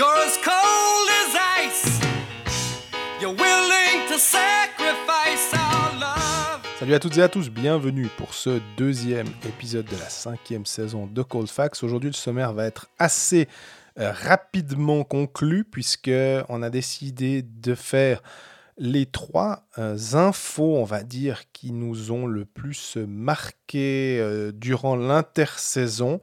You're as cold as ice. You're willing to sacrifice our love. Salut à toutes et à tous, bienvenue pour ce deuxième épisode de la cinquième saison de Cold Facts. Aujourd'hui, le sommaire va être assez euh, rapidement conclu puisque on a décidé de faire les trois euh, infos, on va dire, qui nous ont le plus marqué euh, durant l'intersaison.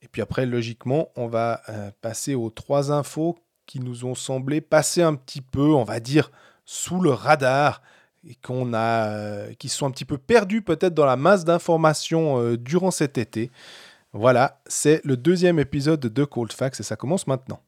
Et puis après, logiquement, on va euh, passer aux trois infos qui nous ont semblé passer un petit peu, on va dire, sous le radar et qu'on a, euh, qui sont un petit peu perdus peut-être dans la masse d'informations euh, durant cet été. Voilà, c'est le deuxième épisode de Cold Facts et ça commence maintenant.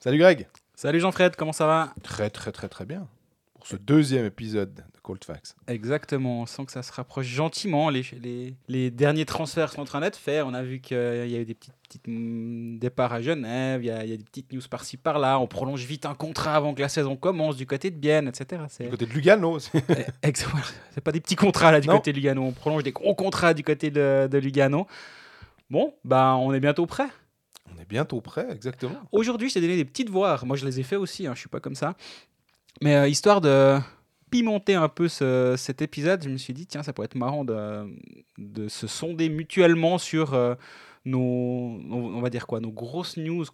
Salut Greg. Salut Jean-Fred, comment ça va? Très très très très bien pour ce deuxième épisode de Cold Facts. Exactement, on sent que ça se rapproche gentiment. Les, les, les derniers transferts sont en train d'être faits. On a vu qu'il y a eu des petites, petites mm, départs à Genève, il y, a, il y a des petites news par-ci par-là. On prolonge vite un contrat avant que la saison commence du côté de Bienne, etc. Du côté de Lugano aussi. Eh, c'est pas des petits contrats là du Non. côté de Lugano. On prolonge des gros contrats du côté de, de Lugano. Bon, bah on est bientôt prêt. On est bientôt prêt, exactement. Aujourd'hui, je t'ai donné des petites voix. Moi, je les ai fait aussi, hein, je suis pas comme ça. Mais euh, histoire de pimenter un peu ce- cet épisode, je me suis dit, tiens, ça pourrait être marrant de, se sonder mutuellement sur euh, nos, on va dire quoi, nos grosses news,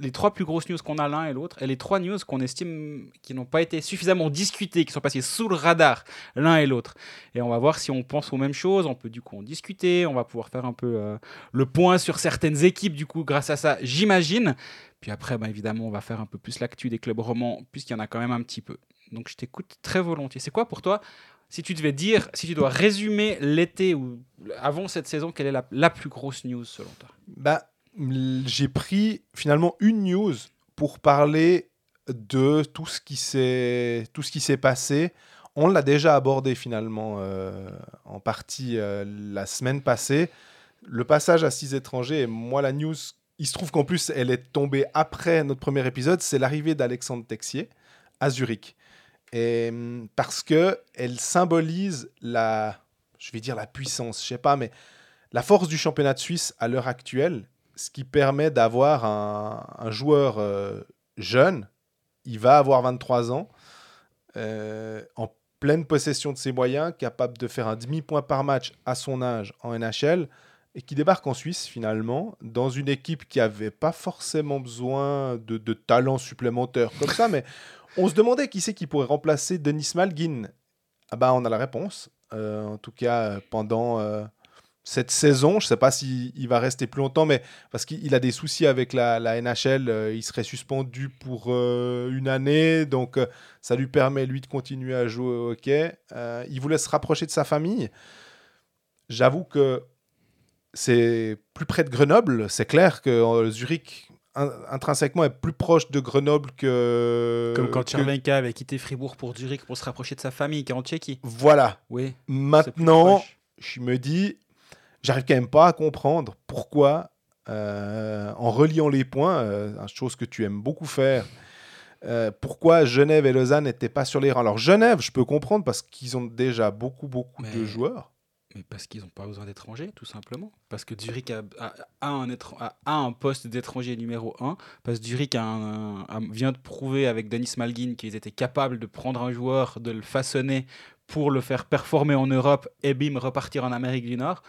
les trois plus grosses news qu'on a l'un et l'autre, et les trois news qu'on estime qui n'ont pas été suffisamment discutées, qui sont passées sous le radar l'un et l'autre. Et on va voir si on pense aux mêmes choses, on peut du coup en discuter, on va pouvoir faire un peu euh, le point sur certaines équipes, du coup, grâce à ça, j'imagine. Puis après, bah, évidemment, on va faire un peu plus l'actu des clubs romans, puisqu'il y en a quand même un petit peu. Donc je t'écoute très volontiers. C'est quoi pour toi, si tu devais dire, si tu dois résumer l'été ou avant cette saison, quelle est la, plus grosse news selon toi? Bah, j'ai pris finalement une news pour parler de tout ce qui s'est tout ce qui s'est passé. On l'a déjà abordé finalement euh, en partie euh, la semaine passée. Le passage à six étrangers et moi la news, il se trouve qu'en plus elle est tombée après notre premier épisode, c'est l'arrivée d'Alexandre Texier à Zurich. Et parce que elle symbolise la je vais dire la puissance, je sais pas mais la force du championnat de Suisse à l'heure actuelle, ce qui permet d'avoir un, un joueur euh, jeune, il va avoir 23 ans, euh, en pleine possession de ses moyens, capable de faire un demi-point par match à son âge en NHL, et qui débarque en Suisse finalement, dans une équipe qui n'avait pas forcément besoin de, de talents supplémentaires comme ça, mais on se demandait qui c'est qui pourrait remplacer Denis Malgin. Ah bah on a la réponse. Euh, en tout cas, pendant euh, cette saison, je ne sais pas s'il il va rester plus longtemps, mais parce qu'il a des soucis avec la, NHL, euh, il serait suspendu pour euh, une année, donc euh, ça lui permet lui de continuer à jouer au hockey. Euh, il voulait se rapprocher de sa famille. J'avoue que c'est plus près de Grenoble. C'est clair que euh, Zurich intrinsèquement est plus proche de Grenoble que Comme quand que- avait quitté Fribourg pour Zurich pour se rapprocher de sa famille qui est en Tchéquie. Voilà. Oui. Maintenant, je me dis, j'arrive quand même pas à comprendre pourquoi, euh, en reliant les points, euh, chose que tu aimes beaucoup faire, euh, pourquoi Genève et Lausanne n'étaient pas sur les rangs. Alors Genève, je peux comprendre parce qu'ils ont déjà beaucoup, beaucoup de joueurs. Mais parce qu'ils n'ont pas besoin d'étrangers, tout simplement. Parce que Zurich a, a- un, poste d'étranger numéro 1. Parce que Zurich vient de prouver avec Denis Malgin qu'ils étaient capables de prendre un joueur, de le façonner pour le faire performer en Europe et bim, repartir en Amérique du Nord.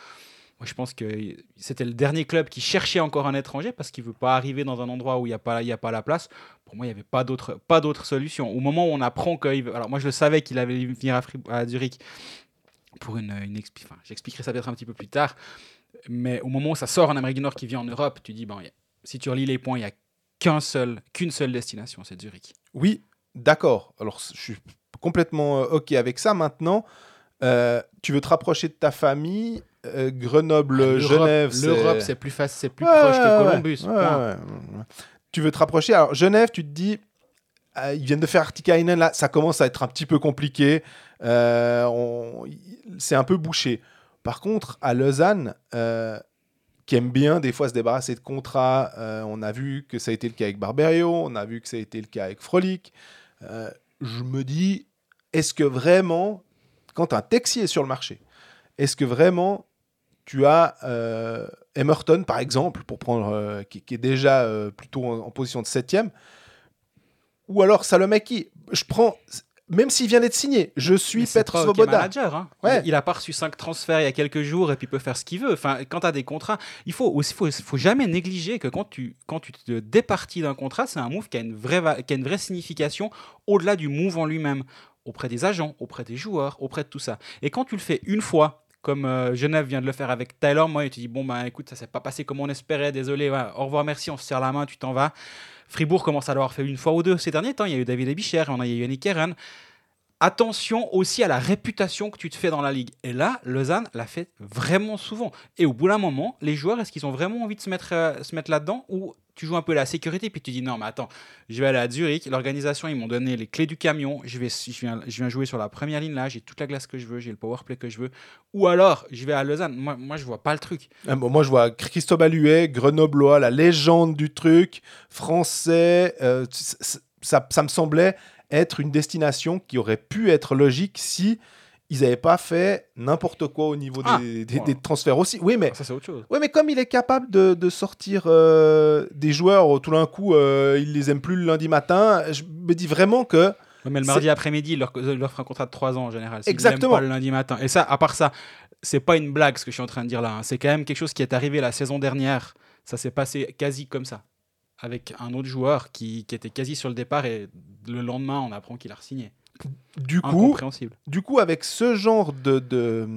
Moi, je pense que c'était le dernier club qui cherchait encore un étranger parce qu'il ne veut pas arriver dans un endroit où il n'y a, pas- a pas la place. Pour moi, il n'y avait pas d'autre solution. Au moment où on apprend qu'il. Alors, moi, je le savais qu'il allait venir à Zurich pour une, une enfin, j'expliquerai ça peut-être un petit peu plus tard, mais au moment où ça sort en Amérique du Nord qui vient en Europe, tu dis, bon, a- si tu relis les points, il n'y a qu'un seul, qu'une seule destination, c'est Zurich. Oui, d'accord. Alors je suis complètement euh, OK avec ça. Maintenant, euh, tu veux te rapprocher de ta famille, euh, Grenoble, L'Europe- Genève. L'Europe, c'est plus facile, c'est plus Ouais, proche ouais, que Columbus. ouais. Tu veux te rapprocher. Alors, Genève, tu te dis, ils viennent de faire Artikainen, là, ça commence à être un petit peu compliqué. Euh, c'est un peu bouché. Par contre, à Lausanne, euh, qui aime bien des fois se débarrasser de contrats, euh, on a vu que ça a été le cas avec Barberio, on a vu que ça a été le cas avec Frolic. Euh, je me dis, est-ce que vraiment, quand un Texier est sur le marché, est-ce que vraiment tu as euh, Emerton, par exemple, pour prendre, euh, qui, est déjà euh, plutôt en position de septième. Ou alors Salomaki. Je prends, même s'il vient d'être signé, je suis Petr Svoboda. manager. hein. Ouais. Il, a pas reçu 5 transferts il y a quelques jours et puis il peut faire ce qu'il veut. Enfin, quand tu as des contrats, il faut aussi faut, faut jamais négliger que quand tu, quand tu te départis d'un contrat, c'est un move qui a une vraie, qui a une vraie signification au-delà du move en lui-même, auprès des agents, auprès des joueurs, auprès de tout ça. Et quand tu le fais une fois, comme euh, Genève vient de le faire avec Tyler, moi, tu dis bon ben écoute, ça s'est pas passé comme on espérait, désolé, au revoir, merci, on se serre la main, tu t'en vas. Fribourg commence à l'avoir fait une fois ou deux ces derniers temps. Il y a eu David Ebicher, on a eu Yannick attention aussi à la réputation que tu te fais dans la ligue. Et là, Lausanne l'a fait vraiment souvent. Et au bout d'un moment, les joueurs, est-ce qu'ils ont vraiment envie de se mettre, euh, mettre là-dedans ou tu joues un peu la sécurité puis tu dis non mais attends, je vais aller à Zurich, l'organisation ils m'ont donné les clés du camion, je vais je viens, jouer sur la première ligne là, j'ai toute la glace que je veux, j'ai le power play que je veux ou alors je vais à Lausanne. Moi moi je vois pas le truc. Ah, moi, je vois Christophe Huet, Grenoblois, la légende du truc, français. euh, ça, ça me semblait être une destination qui aurait pu être logique si ils n'avaient pas fait n'importe quoi au niveau Ah, des, des- bon. des transferts aussi. Oui, mais, Ça c'est autre chose. ouais, mais comme il est capable de, de sortir euh, des joueurs, tout d'un coup, euh, il les aime plus le lundi matin, je me dis vraiment que mais le mardi après-midi, il leur, leur fera un contrat de 3 ans en général. Exactement. pas le lundi matin. Et ça, à part ça, c'est pas une blague ce que je suis en train de dire là. hein. C'est quand même quelque chose qui est arrivé la saison dernière. Ça s'est passé quasi comme ça. Avec un autre joueur qui, qui était quasi sur le départ et le lendemain, on apprend qu'il a re-signé. du coup, du coup, avec ce genre de, de-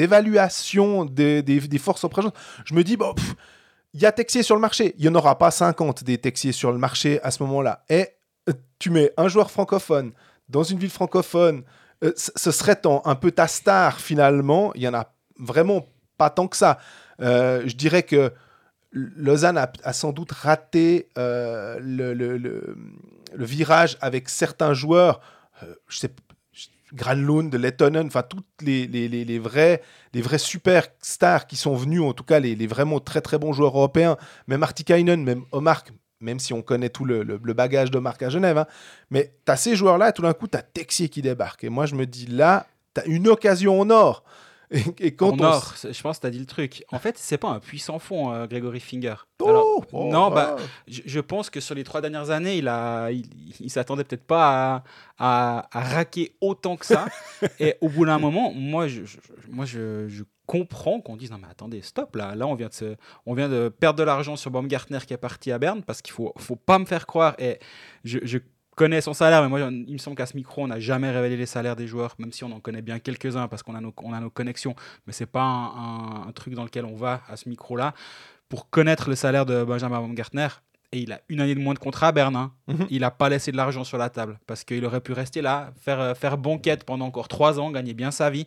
d'évaluation des, des- des forces en présence, je me dis, bon, il y a Texier sur le marché. Il n'y en aura pas 50 des Texier sur le marché à ce moment-là. Et euh, tu mets un joueur francophone dans une ville francophone, euh, ce serait un peu ta star finalement. Il y en a vraiment pas tant que ça. Euh, je dirais que Lausanne a, sans doute raté euh, le, virage avec certains joueurs. Euh, je sais Granlund, Lettonen, enfin toutes les, les, les, vrais, les superstars qui sont venus, en tout cas les, vraiment très très bons joueurs européens, même Artikainen, même Omar, même si on connaît tout le, bagage d'Omar à Genève, hein. mais tu as ces joueurs-là, tout d'un coup, tu as Texier qui débarque. Et moi, je me dis là, tu as une occasion en or. Et, et quand en on or, je pense que tu as dit le truc. En fait, c'est pas un puissant fond, euh, Grégory Finger. Oh, Alors, oh, non, oh. bah, je, je pense que sur les trois dernières années, il a, il, il s'attendait peut-être pas à, à, à raquer autant que ça. et au bout d'un moment, moi, je, je- je- moi, je, je comprends qu'on dise non mais attendez, stop là, là on vient de, se- on vient de perdre de l'argent sur Baumgartner qui est parti à Berne parce qu'il faut, faut pas me faire croire. Et je, je connais son salaire, mais moi, il me semble qu'à ce micro, on n'a jamais révélé les salaires des joueurs, même si on en connaît bien quelques-uns parce qu'on a nos, on a nos connexions. Mais c'est pas un, un- un truc dans lequel on va à ce micro-là pour connaître le salaire de Benjamin Baumgartner. Et il a une année de moins de contrat à Berne. hein. Mhm. Il n'a pas laissé de l'argent sur la table parce qu'il aurait pu rester là, faire, euh, faire banquette pendant encore trois ans, gagner bien sa vie.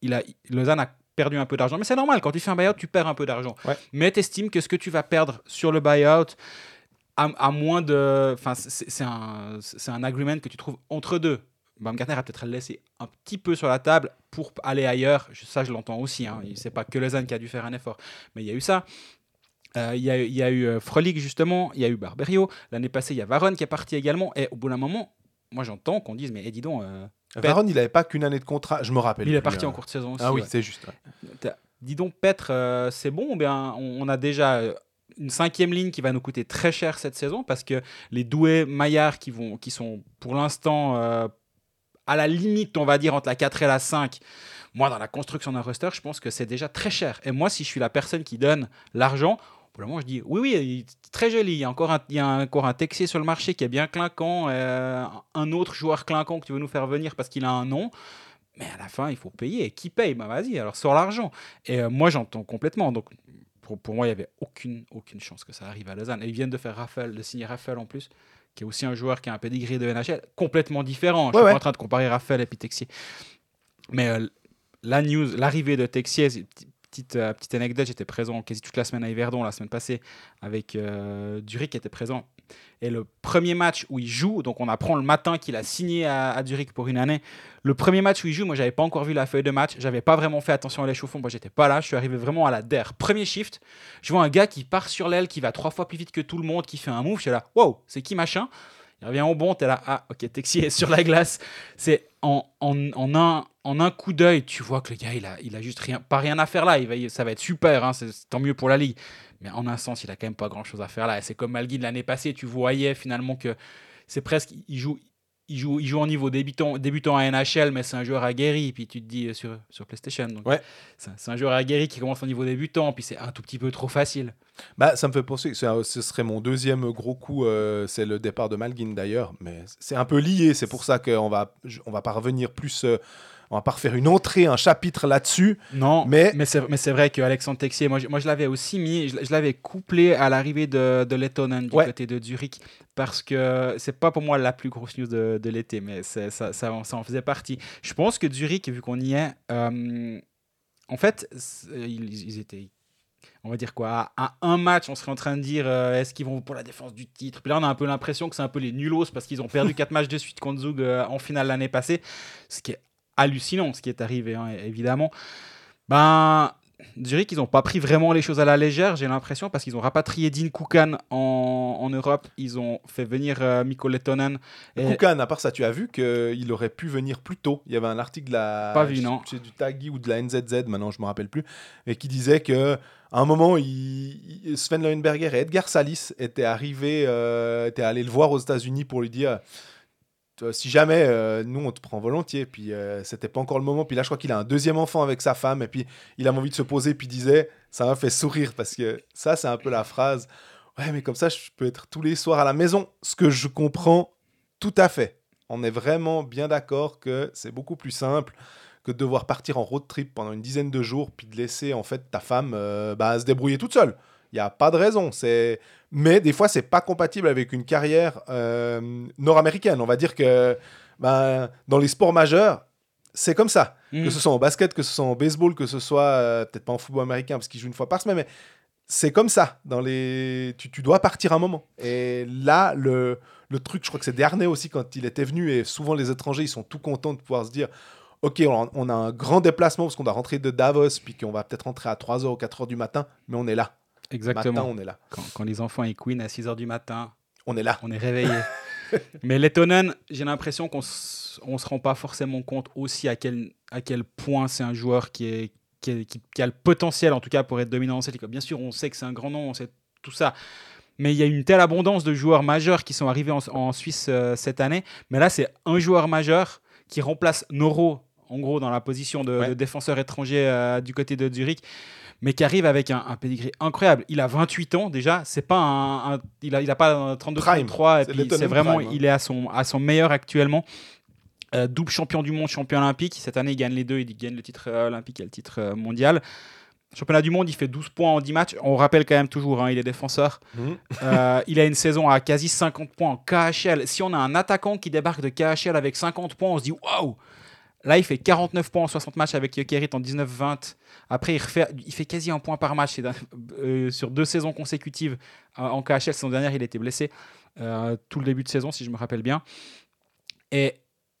Il a, Lausanne a perdu un peu d'argent. Mais c'est normal, quand tu fais un buyout, tu perds un peu d'argent. Ouais. Mais tu estimes que ce que tu vas perdre sur le buyout, à, à moins de. Enfin, c'est un, un agreement que tu trouves entre deux. Baumgartner a peut-être laissé un petit peu sur la table pour aller ailleurs. Ça, je l'entends aussi. Hein. C'est pas que Lausanne qui a dû faire un effort. Mais il y a eu ça. Euh, Il y, a, il y a eu euh, Frolic, justement. Il y a eu Barberio. L'année passée, il y a Varon qui est parti également. Et au bout d'un moment, moi, j'entends qu'on dise Mais eh, dis donc, euh, Varane, il n'avait pas qu'une année de contrat, je me rappelle. il est parti hein. en courte saison aussi. Ah oui, ouais. c'est juste. ouais. Dis donc, Petre, euh, c'est bon ou bien on, on a déjà euh, une cinquième ligne qui va nous coûter très cher cette saison parce que les Doué, Maillard qui, vont, qui sont pour l'instant euh, à la limite, on va dire, entre la 4 et la 5. Moi, dans la construction d'un roster, je pense que c'est déjà très cher. Et moi, si je suis la personne qui donne l'argent, pour le moment, je dis oui, oui, très joli. Il y a encore un, il y a encore un Texier sur le marché qui est bien clinquant. euh, un autre joueur clinquant que tu veux nous faire venir parce qu'il a un nom. Mais à la fin, il faut payer. Et qui paye? Bah vas-y, alors sors l'argent. Et euh, moi, j'entends complètement. Donc, pour, pour moi, il n'y avait aucune, aucune chance que ça arrive à Lausanne. Et ils viennent de faire Raphaël, de signer Raphaël en plus, qui est aussi un joueur qui a un pedigree de NHL complètement différent. Je Ouais, suis ouais. pas en train de comparer Raphaël et puis Texier. Mais euh, la news, l'arrivée de Texier, petite, petite, euh, petite anecdote, j'étais présent quasi toute la semaine à Yverdon, la semaine passée, avec euh, Zurich qui était présent. Et le premier match où il joue, donc on apprend le matin qu'il a signé à, Zurich pour une année. Le premier match où il joue, moi j'avais pas encore vu la feuille de match, j'avais pas vraiment fait attention à l'échauffement, moi j'étais pas là, je suis arrivé vraiment à la DER. Premier shift, je vois un gars qui part sur l'aile, qui va trois fois plus vite que tout le monde, qui fait un move, je suis là, wow, c'est qui machin? Il revient au bon, t'es là, ah, ok, Texier est sur la glace. C'est en, en, en un, en un coup d'œil, tu vois que le gars, il a, il a juste rien, pas rien à faire là. Il va, ça va être super, hein, c'est tant mieux pour la ligue. Mais en un sens, il a quand même pas grand chose à faire là. C'est comme Malguin l'année passée, tu voyais finalement que c'est presque, il joue, il joue, il joue en niveau débutant, débutant à NHL, mais c'est un joueur aguerri. Puis tu te dis euh, sur, sur PlayStation. Donc Ouais. C'est un joueur aguerri qui commence en niveau débutant, puis c'est un tout petit peu trop facile. Bah, ça me fait penser que ce serait mon deuxième gros coup, euh, c'est le départ de Malguin d'ailleurs, mais c'est un peu lié, c'est pour ça qu'on va, on va pas revenir plus, euh, on va pas refaire une entrée, un chapitre là-dessus. Non, Mais- mais, c'est, vrai que Alexandre Texier, moi, je- moi je l'avais aussi mis, je, je l'avais couplé à l'arrivée de, de Lettonen du Ouais. côté de Zurich, parce que c'est pas pour moi la plus grosse news de, de l'été, mais ça, ça, en- ça en faisait partie. Je pense que Zurich, vu qu'on y est, euh, en fait, ils, ils étaient. On va dire quoi À un match, on serait en train de dire euh, est-ce qu'ils vont pour la défense du titre? Puis là, on a un peu l'impression que c'est un peu les nulos parce qu'ils ont perdu quatre matchs de suite contre Zug euh, en finale l'année passée. Ce qui est hallucinant, ce qui est arrivé, hein, évidemment. Ben, Zurich, ils n'ont pas pris vraiment les choses à la légère, j'ai l'impression, parce qu'ils ont rapatrié Dean Koukan en, en Europe. Ils ont fait venir euh, Mikko Lettonen. Et- Koukan, à part ça, tu as vu qu'il aurait pu venir plus tôt. Il y avait un article de la, Pas vu, non. du Taggy ou de la NZZ, maintenant je me rappelle plus, et qui disait que à un moment, il, Sven Leuenberger et Edgar Salis étaient arrivés, euh, étaient allés le voir aux États-Unis pour lui dire. Si jamais euh, nous on te prend volontiers, puis euh, c'était pas encore le moment. Puis là, je crois qu'il a un deuxième enfant avec sa femme, et puis il avait envie de se poser, puis disait Ça m'a fait sourire parce que ça, c'est un peu la phrase Ouais, mais comme ça, je peux être tous les soirs à la maison. Ce que je comprends tout à fait. On est vraiment bien d'accord que c'est beaucoup plus simple que de devoir partir en road trip pendant une dizaine de jours puis de laisser en fait ta femme euh, bah, se débrouiller toute seule. Il n'y a pas de raison. C'est... Mais des fois, c'est pas compatible avec une carrière euh, nord-américaine. On va dire que bah, dans les sports majeurs, c'est comme ça. Mm. Que ce soit en basket, que ce soit en baseball, que ce soit euh, peut-être pas en football américain parce qu'il joue une fois par semaine, mais c'est comme ça. Dans les... tu, tu dois partir un moment. Et là, le, le truc, je crois que c'est Dernay aussi quand il était venu, et souvent les étrangers, ils sont tout contents de pouvoir se dire Ok, on, on a un grand déplacement parce qu'on doit rentrer de Davos, puis qu'on va peut-être rentrer à 3h ou 4h du matin, mais on est là. Exactement. Matin, on est là. Quand, quand les enfants et Queen à 6h du matin, On est là. on est réveillé. Mais Lettonen, j'ai l'impression qu'on on se rend pas forcément compte aussi à quel, à quel point c'est un joueur qui, est, qui, est- qui- qui a le potentiel, en tout cas, pour être dominant dans cette. Bien sûr, on sait que c'est un grand nom, on sait tout ça. Mais il y a une telle abondance de joueurs majeurs qui sont arrivés en, en Suisse euh, cette année. Mais là, c'est un joueur majeur qui remplace Noro, en gros, dans la position de, Ouais. de défenseur étranger euh, du côté de Zurich mais qui arrive avec un, un pedigree incroyable. Il a 28 ans déjà, c'est pas un, un- il a il a pas un 32 Prime. 33 et C'est puis Lettonen c'est vraiment Prime, hein. il est à son à son meilleur actuellement. Euh, double champion du monde, champion olympique. Cette année, il gagne les deux. Il gagne le titre euh, olympique et le titre euh, mondial. Championnat du monde, il fait 12 points en 10 matchs. On rappelle quand même toujours, hein, il est défenseur. Euh, il a une saison à quasi 50 points en KHL. Si on a un attaquant qui débarque de KHL avec 50 points, on se dit waouh! Là, il fait 49 points en 60 matchs avec Jokerit en 19-20. Après, il, fait quasi un point par match euh, sur deux saisons consécutives euh, en KHL. Saison dernière, il était blessé euh, tout le début de saison, si je me rappelle bien. Et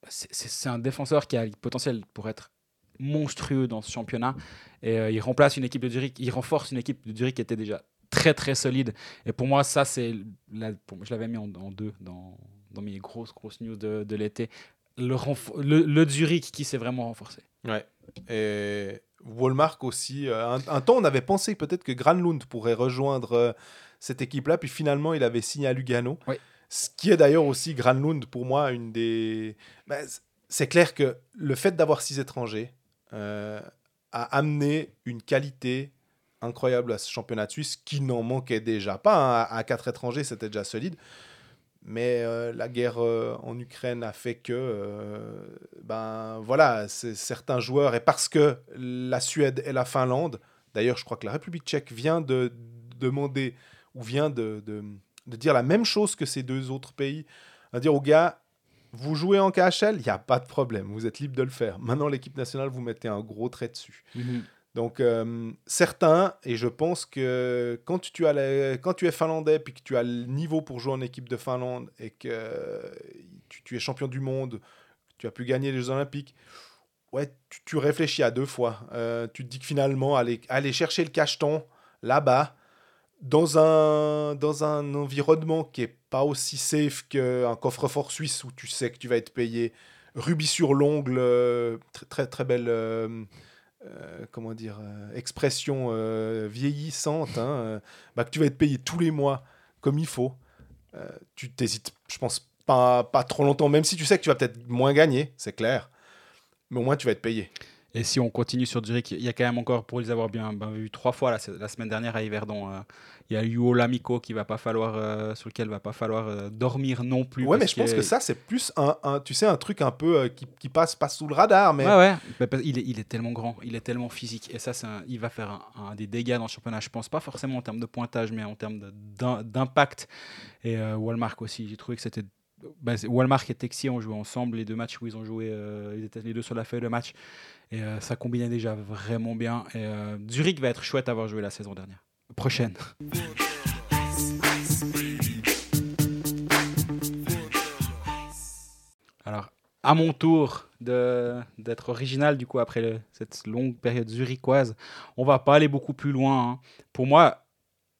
c'est- un défenseur qui a le potentiel pour être monstrueux dans ce championnat. Et il remplace une équipe de Zurich, il renforce une équipe de Zurich qui était déjà très très solide. Et pour moi, ça, c'est. Je l'avais mis en, deux dans, mes grosses, grosses news de l'été. Le, renfo- le, le Zurich qui s'est vraiment renforcé. Ouais. Et Walmart aussi. euh, un, un temps, on avait pensé peut-être que Granlund pourrait rejoindre euh, cette équipe-là, puis finalement, il avait signé à Lugano. Oui. Ce qui est d'ailleurs aussi Granlund, pour moi, une des. Ben, c- c'est clair que le fait d'avoir six étrangers euh, a amené une qualité incroyable à ce championnat de Suisse qui n'en manquait déjà pas. hein. À, à quatre étrangers, c'était déjà solide. Mais euh, la guerre euh, en Ukraine a fait que, euh, ben voilà, certains joueurs, et parce que la Suède et la Finlande, d'ailleurs, je crois que la République tchèque vient de demander, ou vient de, de, dire la même chose que ces deux autres pays, à dire aux gars, vous jouez en KHL, il n'y a pas de problème, vous êtes libre de le faire. Maintenant, l'équipe nationale, vous mettez un gros trait dessus. Donc, euh, certains, et je pense que quand tu, es finlandais, puis que tu as le niveau pour jouer en équipe de Finlande, et que euh, tu, es champion du monde, tu as pu gagner les Jeux Olympiques, ouais, tu, réfléchis à deux fois. Euh, tu te dis que finalement, aller, chercher le cacheton là-bas, dans un, dans un environnement qui est pas aussi safe qu'un coffre-fort suisse où tu sais que tu vas être payé rubis sur l'ongle, très, très très belle euh, euh, comment dire expression vieillissante, hein, bah, que tu vas être payé tous les mois comme il faut. tu t'hésites, je pense pas pas trop longtemps, même si tu sais que tu vas peut-être moins gagner, c'est clair, mais au moins tu vas être payé. Et si on continue sur Zurich, il y a quand même encore, pour les avoir bien, ben, vu trois fois la, la, semaine dernière à Yverdon, euh, il y a Yuo Lamico qui va pas falloir, euh, sur lequel va pas falloir euh, dormir non plus. Ouais, mais je pense que ça, c'est plus un, un, tu sais, un truc un peu qui, qui, passe, passe sous le radar. Mais... Ouais, ouais. il, est, il est tellement grand, il est tellement physique. Et ça, un, il va faire un, des dégâts dans le championnat. Je pense pas forcément en termes de pointage, mais en termes d'impact. Et Walmart aussi, j'ai trouvé que c'était bah, Walmart et Texi ont joué ensemble les deux matchs où ils ont joué, ils étaient les deux sur la feuille de match. Et euh, ça combinait déjà vraiment bien. Euh, Zurich va être chouette à avoir joué la saison dernière. Prochaine. Alors, à mon tour d'être original, du coup, après cette longue période zurichoise, on va pas aller beaucoup plus loin. Hein. Pour moi,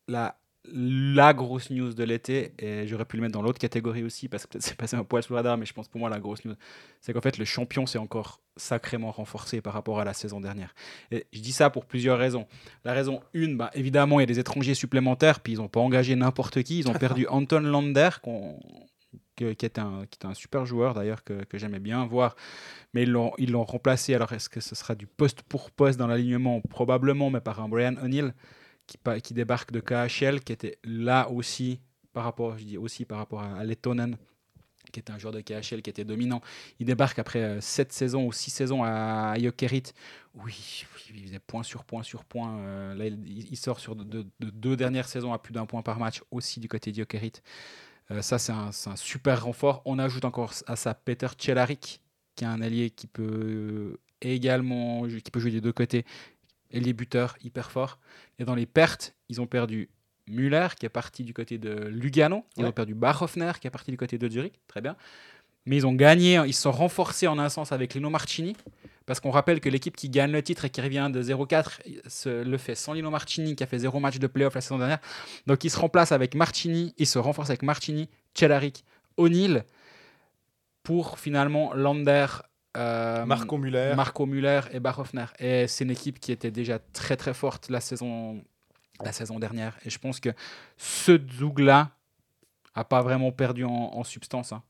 la la grosse news de l'été, et j'aurais pu le mettre dans l'autre catégorie aussi, parce que peut-être c'est passé un poil sous le radar, mais je pense pour moi la grosse news, c'est qu'en fait le champion s'est encore sacrément renforcé par rapport à la saison dernière. Et je dis ça pour plusieurs raisons. La raison une, bah, évidemment, il y a des étrangers supplémentaires, puis ils n'ont pas engagé n'importe qui, ils ont perdu Anton Lander, qui, est un, qui est un super joueur d'ailleurs que, que j'aimais bien voir, mais ils l'ont, ils l'ont remplacé, alors est-ce que ce sera du poste pour poste dans l'alignement? Probablement, mais par un Brian O'Neill qui, débarque de KHL, qui était là aussi par rapport, aussi par rapport à, Lettonen, qui était un joueur de KHL qui était dominant. Il débarque après 7 euh, saisons ou 6 saisons à, Jokerit. Oui, il faisait point sur point sur point. Euh, là, il, sort sur de, deux dernières saisons à plus d'un point par match aussi du côté de Jokerit. Euh, ça, c'est un, super renfort. On ajoute encore à ça Peter Celarik, qui est un allié qui peut également qui peut jouer des deux côtés, et les buteurs hyper forts. Et dans les pertes, ils ont perdu Müller qui est parti du côté de Lugano, ils ont perdu Bachhoffner qui est parti du côté de Zurich, très bien. Mais ils ont gagné, ils se sont renforcés en un sens avec Lino Marchini, parce qu'on rappelle que l'équipe qui gagne le titre et qui revient de 0-4 le fait sans Lino Marchini qui a fait zéro match de playoff la saison dernière. Donc ils se remplacent avec Marchini, ils se renforcent avec Marchini, Celarik, O'Neill pour finalement Lander, euh, Marco Müller et Barhoffner. Et c'est une équipe qui était déjà très très forte la saison, la saison dernière. Et je pense que ce Zug-là a pas vraiment perdu en, substance. Hein.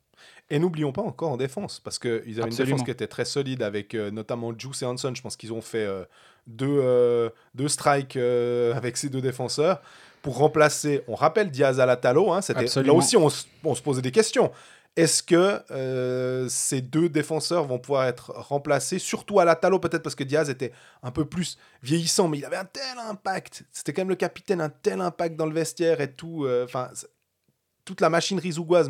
Et n'oublions pas encore en défense, parce qu'ils avaient une défense qui était très solide avec euh, notamment Juice et Hanson. Je pense qu'ils ont fait euh, deux, deux strikes avec ces deux défenseurs pour remplacer. On rappelle Diaz à la Talo. Hein, là aussi, on, on, se posait des questions. Est-ce que euh, ces deux défenseurs vont pouvoir être remplacés, surtout à la Talo peut-être parce que Diaz était un peu plus vieillissant, mais il avait un tel impact. C'était quand même le capitaine, un tel impact dans le vestiaire et tout. Euh, enfin, toute la machinerie zougoise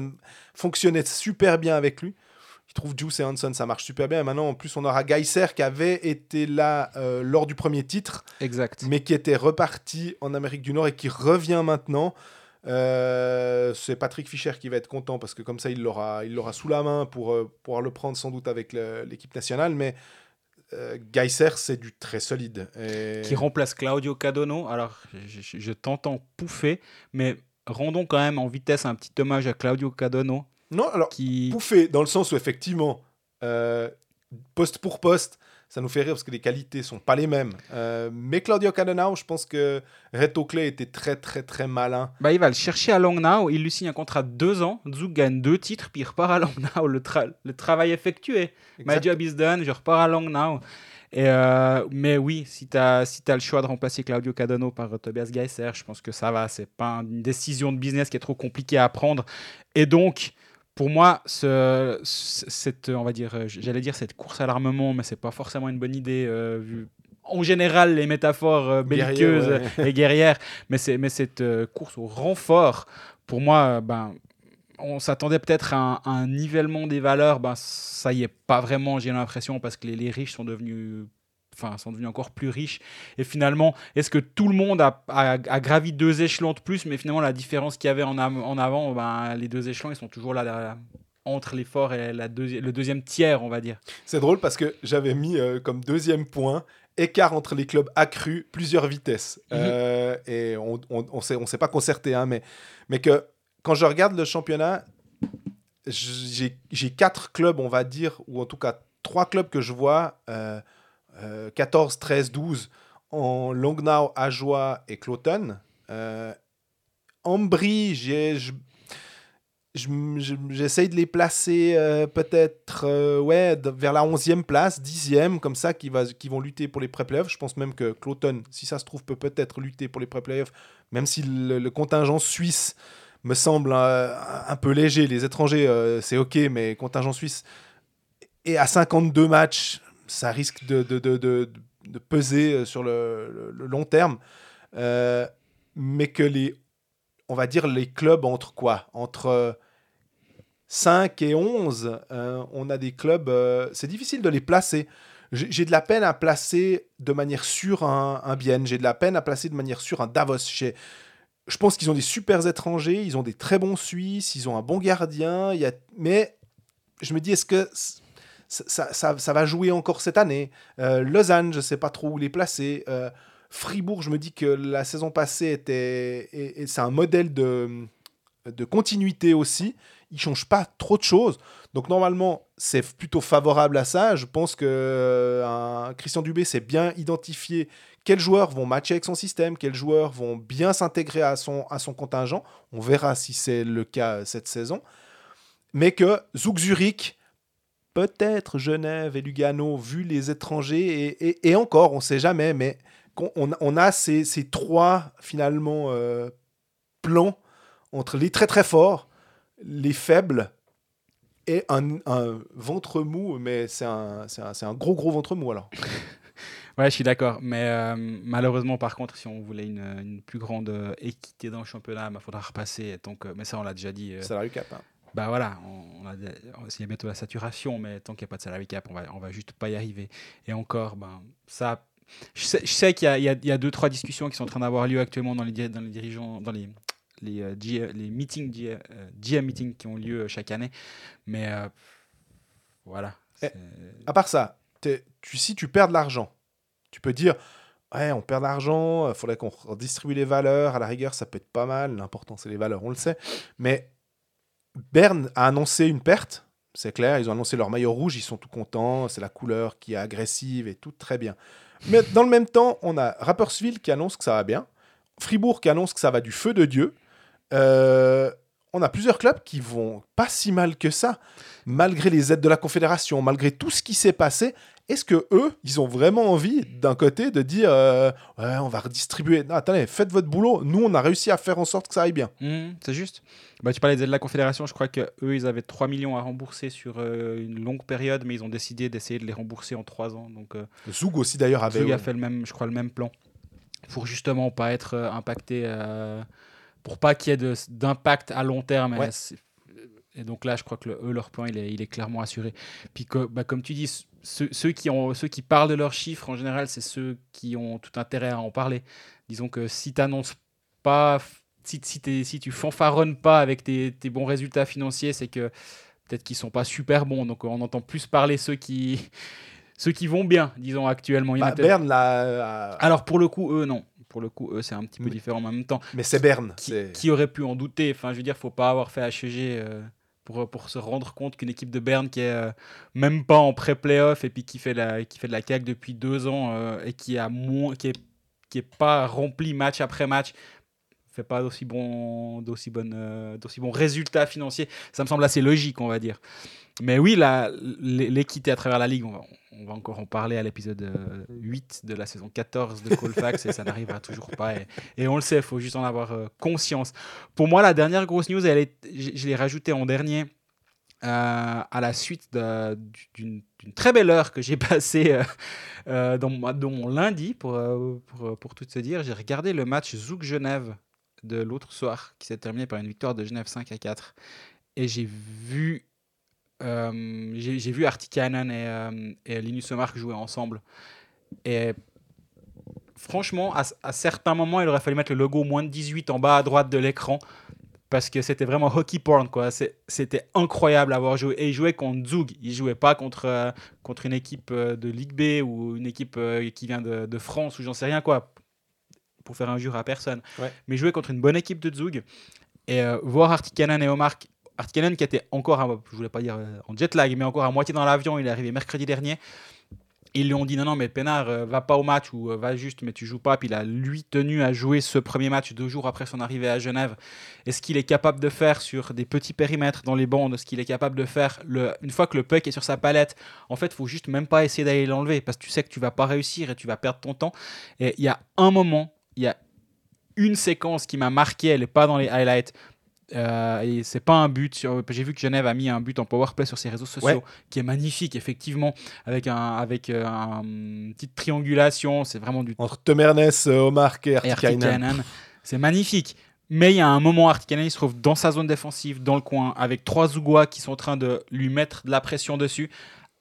fonctionnait super bien avec lui. Il trouve Juice et Hanson, ça marche super bien. Et maintenant, en plus, on aura Geiser qui avait été là euh, lors du premier titre, exact, mais qui était reparti en Amérique du Nord et qui revient maintenant. Euh, c'est Patrick Fischer qui va être content parce que comme ça, il l'aura, il l'aura sous la main pour euh, pouvoir le prendre sans doute avec l'équipe nationale. Mais euh, Geiser, c'est du très solide. Qui remplace Claudio Cadono. Alors, je, je, t'entends pouffer, mais rendons quand même en vitesse un petit hommage à Claudio Cadono. Non, alors, qui... pouffer dans le sens où effectivement, poste pour poste, ça nous fait rire parce que les qualités sont pas les mêmes. Euh, mais Claudio Cadenau, je pense que Reto Clay était très très très malin. Bah, il va le chercher à Langnau, il lui signe un contrat de deux ans, Zug gagne deux titres, puis il repart à Langnau. Le, le travail effectué. My job is done, je repars à Langnau. Et euh, mais oui, si tu as, si as le choix de remplacer Claudio Cadano par Tobias Geiser, je pense que ça va. C'est pas une décision de business qui est trop compliquée à prendre. Et donc, pour moi, ce, cette, on va dire, euh, j'allais dire cette course à l'armement, mais c'est pas forcément une bonne idée euh, vu en général les métaphores euh, belliqueuses et guerrières, mais c'est mais cette course au renfort, pour moi, ben on s'attendait peut-être à, un nivellement des valeurs, ben ça y est pas vraiment, j'ai l'impression, parce que les, les riches sont devenus enfin, sont devenus encore plus riches. Et finalement, est-ce que tout le monde a, a, gravi deux échelons de plus, mais finalement, la différence qu'il y avait en, en avant, ben, les deux échelons, ils sont toujours là, entre l'effort et la deuxi- le deuxième tiers, on va dire. C'est drôle parce que j'avais mis euh, comme deuxième point écart entre les clubs accrus, plusieurs vitesses. Mhm. Euh, et on on s'est on s'est pas concerté, hein, mais, mais que quand je regarde le championnat, j'ai j'ai quatre clubs, on va dire, ou en tout cas trois clubs que je vois, euh, euh, 14, 13, 12, en Longnau, Ajoie et Cloton. Euh, Ambry, j'essaye de les placer euh, peut-être euh, vers la 11e place, 10e, comme ça, qui, vont lutter pour les pré-playoffs. Je pense même que Cloton, si ça se trouve, peut peut-être lutter pour les pré-playoffs, même si le, contingent suisse me semble euh, un peu léger. Les étrangers, c'est OK, mais contingent suisse. Et à 52 matchs, ça risque de, de, de, de- peser euh, sur le, long terme. Euh, mais que les, on va dire, les clubs entre quoi? Entre euh, 5 et 11, euh, on a des clubs, euh, c'est difficile de les placer. J'ai de la peine à placer de manière sûre un, un Bienne, j'ai de la peine à placer de manière sûre un Davos. Je pense qu'ils ont des super étrangers, ils ont des très bons Suisses, ils ont un bon gardien, y a... mais je me dis, est-ce que ça, ça- va jouer encore cette année Euh, Lausanne, je ne sais pas trop où les placer. Euh, Fribourg, je me dis que la saison passée était. et- c'est un modèle de, de continuité aussi. Ils ne changent pas trop de choses. Donc normalement, c'est plutôt favorable à ça. Je pense que euh, Christian Dubé s'est bien identifié quels joueurs vont matcher avec son système, quels joueurs vont bien s'intégrer à son, à son contingent? On verra si c'est le cas cette saison. Mais que Zug Zurich, peut-être Genève et Lugano, vu les étrangers, et, et- et encore, on ne sait jamais, mais on, on a ces, ces trois, finalement, euh, plans entre les très très forts, les faibles et un, un ventre mou, mais c'est un, un, gros gros ventre mou alors. Ouais, je suis d'accord. Mais euh, malheureusement, par contre, si on voulait une, une plus grande euh, équité dans le championnat, il faudra repasser. Donc, mais ça, on l'a déjà dit. Salary cap. hein. Bah voilà, on, a, il y a bientôt la saturation, mais tant qu'il n'y a pas de salary cap, on va, on va juste pas y arriver. Et encore, ben, ça. Je sais, je sais qu'il y a, il y, y a deux, trois discussions qui sont en train d'avoir lieu actuellement dans les, dans les dirigeants, dans les, les, euh, G- les meetings, G- euh, GM meetings qui ont lieu chaque année. Mais euh, voilà. Eh, À part ça, tu, si tu perds de l'argent, tu peux dire Ouais, on perd de l'argent, il faudrait qu'on redistribue les valeurs. À la rigueur, ça peut être pas mal. L'important, c'est les valeurs, on le sait. Mais Berne a annoncé une perte, c'est clair. Ils ont annoncé leur maillot rouge, ils sont tout contents. C'est la couleur qui est agressive et tout, très bien. Mais dans le même temps, on a Rapperswil qui annonce que ça va bien, Fribourg qui annonce que ça va du feu de Dieu. Euh, on a plusieurs clubs qui vont pas si mal que ça, malgré les aides de la Confédération, malgré tout ce qui s'est passé. Est-ce que eux, ils ont vraiment envie, d'un côté, de dire euh, ouais, on va redistribuer Non, attendez, faites votre boulot. Nous, on a réussi à faire en sorte que ça aille bien. Mhm, c'est juste. Bah, tu parlais des aides de la Confédération, je crois que eux ils avaient 3 millions à rembourser sur euh, une longue période, mais ils ont décidé d'essayer de les rembourser en 3 ans. Donc, euh, Zoug aussi, d'ailleurs, avait. Zug a fait le même, je crois, le même plan pour justement pas être impacté, pour pas qu'il y ait d'impact à long terme. Ouais. Et donc là, je crois que le- eux, leur plan, il est, il est clairement assuré. Puis que, bah, comme tu dis, ceux, ceux qui ont, ceux qui parlent de leurs chiffres, en général, c'est ceux qui ont tout intérêt à en parler. Disons que si tu n'annonces pas, si, si, t'es- si tu fanfaronnes pas avec tes, tes bons résultats financiers, c'est que peut-être qu'ils sont pas super bons. Donc on entend plus parler ceux qui, ceux qui vont bien, disons actuellement. Bah, Berne, là. a- alors pour le coup, eux, non. Pour le coup, eux, c'est un petit peu différent mais en même temps. Mais c'est Berne. Qui, aurait pu en douter Enfin, je veux dire, faut pas avoir fait HEG euh, pour, pour se rendre compte qu'une équipe de Berne qui est euh, même pas en pré-playoff et puis qui fait, la, qui fait de la CAQ depuis deux ans euh, et qui a moins, qui est, qui est pas rempli match après match fait pas d'aussi bon, d'aussi bonnes, euh, d'aussi bons résultats financiers. Ça me semble assez logique, on va dire. Mais oui, l'équité à travers la ligue, on va, on va encore en parler à l'épisode euh, 8 de la saison 14 de Colfax et ça n'arrivera toujours pas. Et, on le sait, faut juste en avoir euh, conscience. Pour moi, la dernière grosse news, elle est, je, l'ai rajoutée en dernier euh, à la suite d'une très belle heure que j'ai passée euh, euh, dans, mon- lundi, pour, euh, pour, pour tout te dire. J'ai regardé le match Zouk-Genève de l'autre soir, qui s'est terminé par une victoire de Genève 5 à 4. Et j'ai vu, euh, vu et, euh, et Linus Omark jouer ensemble. Et franchement, à, certains moments, il aurait fallu mettre le logo moins de 18 en bas à droite de l'écran. parce que c'était vraiment hockey porn quoi. C'était incroyable avoir joué et il jouait contre Zug. Il jouait pas contre euh, contre une équipe euh, de Ligue B ou une équipe qui vient de, de France ou j'en sais rien quoi. Pour faire injure à personne. Ouais. Mais jouait contre une bonne équipe de Zug et euh, voir Artikanen et Omar. Artikanen qui était encore, à- je voulais pas dire euh, en jet lag, mais encore à moitié dans l'avion. Il est arrivé mercredi dernier. Ils lui ont dit non, non, mais Pénard, euh, va pas au match ou euh, va juste, mais tu joues pas. Puis il a lui tenu à jouer ce premier match deux jours après son arrivée à Genève. Et ce qu'il est capable de faire sur des petits périmètres dans les bandes, ce qu'il est capable de faire le, une fois que le puck est sur sa palette, en fait, faut juste même pas essayer d'aller l'enlever parce que tu sais que tu vas pas réussir et tu vas perdre ton temps. Et il y a un moment, il y a une séquence qui m'a marqué, elle est pas dans les highlights. Euh, et c'est pas un but. sur- J'ai vu que Genève a mis un but en powerplay sur ses réseaux sociaux, Ouais. qui est magnifique, effectivement, avec un avec euh, un- une petite triangulation. C'est vraiment du Entre Temernes, euh, Omar et. Artikainen. C'est magnifique. Mais il y a un moment, Artikainen il se trouve dans sa zone défensive, dans le coin, avec trois Zougois qui sont en train de lui mettre de la pression dessus.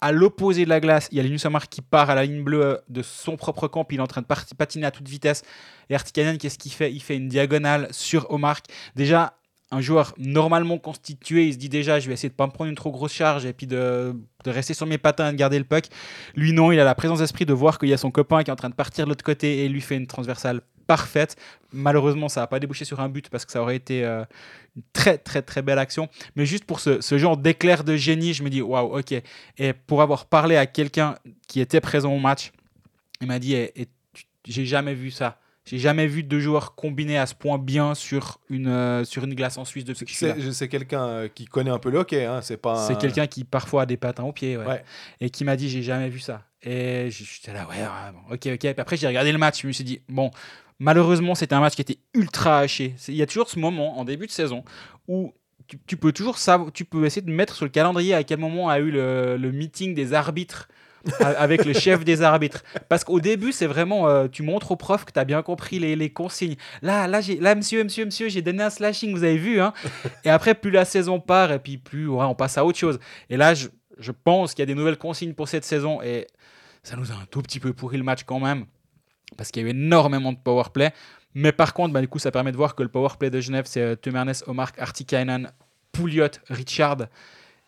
À l'opposé de la glace, il y a Linus Omar qui part à la ligne bleue de son propre camp, il est en train de patiner à toute vitesse. Et Artikainen, qu'est-ce qu'il fait? Il fait une diagonale sur Omar. Déjà, un joueur normalement constitué, il se dit déjà, je vais essayer de pas me prendre une trop grosse charge et puis de, de rester sur mes patins et de garder le puck. Lui, non, il a la présence d'esprit de voir qu'il y a son copain qui est en train de partir de l'autre côté et lui fait une transversale parfaite. Malheureusement, ça n'a pas débouché sur un but parce que ça aurait été euh, une très, très, très belle action. Mais juste pour ce, genre d'éclair de génie, je me dis, waouh, ok. Et pour avoir parlé à quelqu'un qui était présent au match, il m'a dit, eh, eh, j'ai jamais vu ça. J'ai jamais vu deux joueurs combinés à ce point bien sur une, euh, sur une glace en Suisse depuis que je. C'est c'est quelqu'un euh, qui connaît un peu le hockey, hein, c'est pas. un- C'est quelqu'un qui parfois a des patins aux pieds, ouais. Ouais. et qui m'a dit j'ai jamais vu ça. Et j'étais là ouais, ouais, bon, ok ok. Puis après j'ai regardé le match, je me suis dit bon malheureusement c'était un match qui était ultra haché. Il y a toujours ce moment en début de saison où tu, tu peux toujours savoir, tu peux essayer de mettre sur le calendrier à quel moment a eu le, le meeting des arbitres. Avec le chef des arbitres. Parce qu'au début, c'est vraiment, euh, tu montres au prof que tu as bien compris les, consignes. Là, là, là, monsieur, monsieur, monsieur, j'ai donné un slashing, vous avez vu. Hein et après, plus la saison part, et puis plus ouais, on passe à autre chose. Et là, je, je pense qu'il y a des nouvelles consignes pour cette saison, et ça nous a un tout petit peu pourri le match quand même, parce qu'il y a eu énormément de power play. Mais par contre, bah, du coup, ça permet de voir que le power play de Genève, c'est euh, Omar, Artikainen, Pouliot, Richard.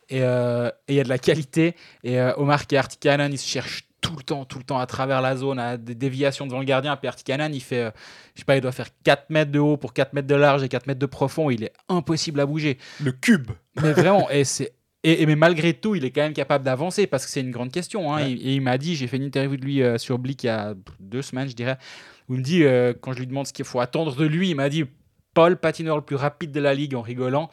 Et euh, et il y a de la qualité. Et euh, Omar et Artikainen, ils se cherchent tout le temps, tout le temps à travers la zone, à des déviations devant le gardien. Puis Artikainen, il fait, euh, je sais pas, il doit faire 4 mètres de haut pour 4 mètres de large et 4 mètres de profond. Il est impossible à bouger. Le cube. Mais vraiment, et c'est. Et, et- mais malgré tout, il est quand même capable d'avancer parce que c'est une grande question. hein. Ouais. Et, et il m'a dit, j'ai fait une interview de lui euh, sur Blick il y a deux semaines, je dirais, où il me dit, euh, quand je lui demande ce qu'il faut attendre de lui, il m'a dit, Paul, patineur le plus rapide de la ligue en rigolant.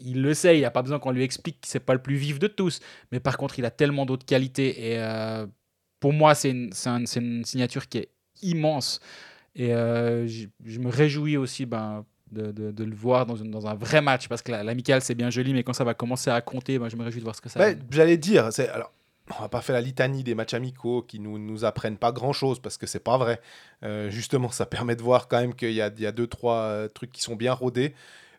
Il le sait, il n'a pas besoin qu'on lui explique que c'est pas le plus vif de tous. Mais par contre, il a tellement d'autres qualités. Et euh, pour moi, c'est une, un- signature qui est immense. Et euh, je, je me réjouis aussi ben, de, de- de le voir dans, une- dans un vrai match. Parce que la- l'amical, c'est bien joli, mais quand ça va commencer à compter, ben, je me réjouis de voir ce que ça donne. J'allais dire, c'est alors. On va pas faire la litanie des matchs amicaux qui nous, nous apprennent pas grand chose parce que c'est pas vrai. Euh, justement, ça permet de voir quand même qu'il y a, il y a deux, trois trucs qui sont bien rodés.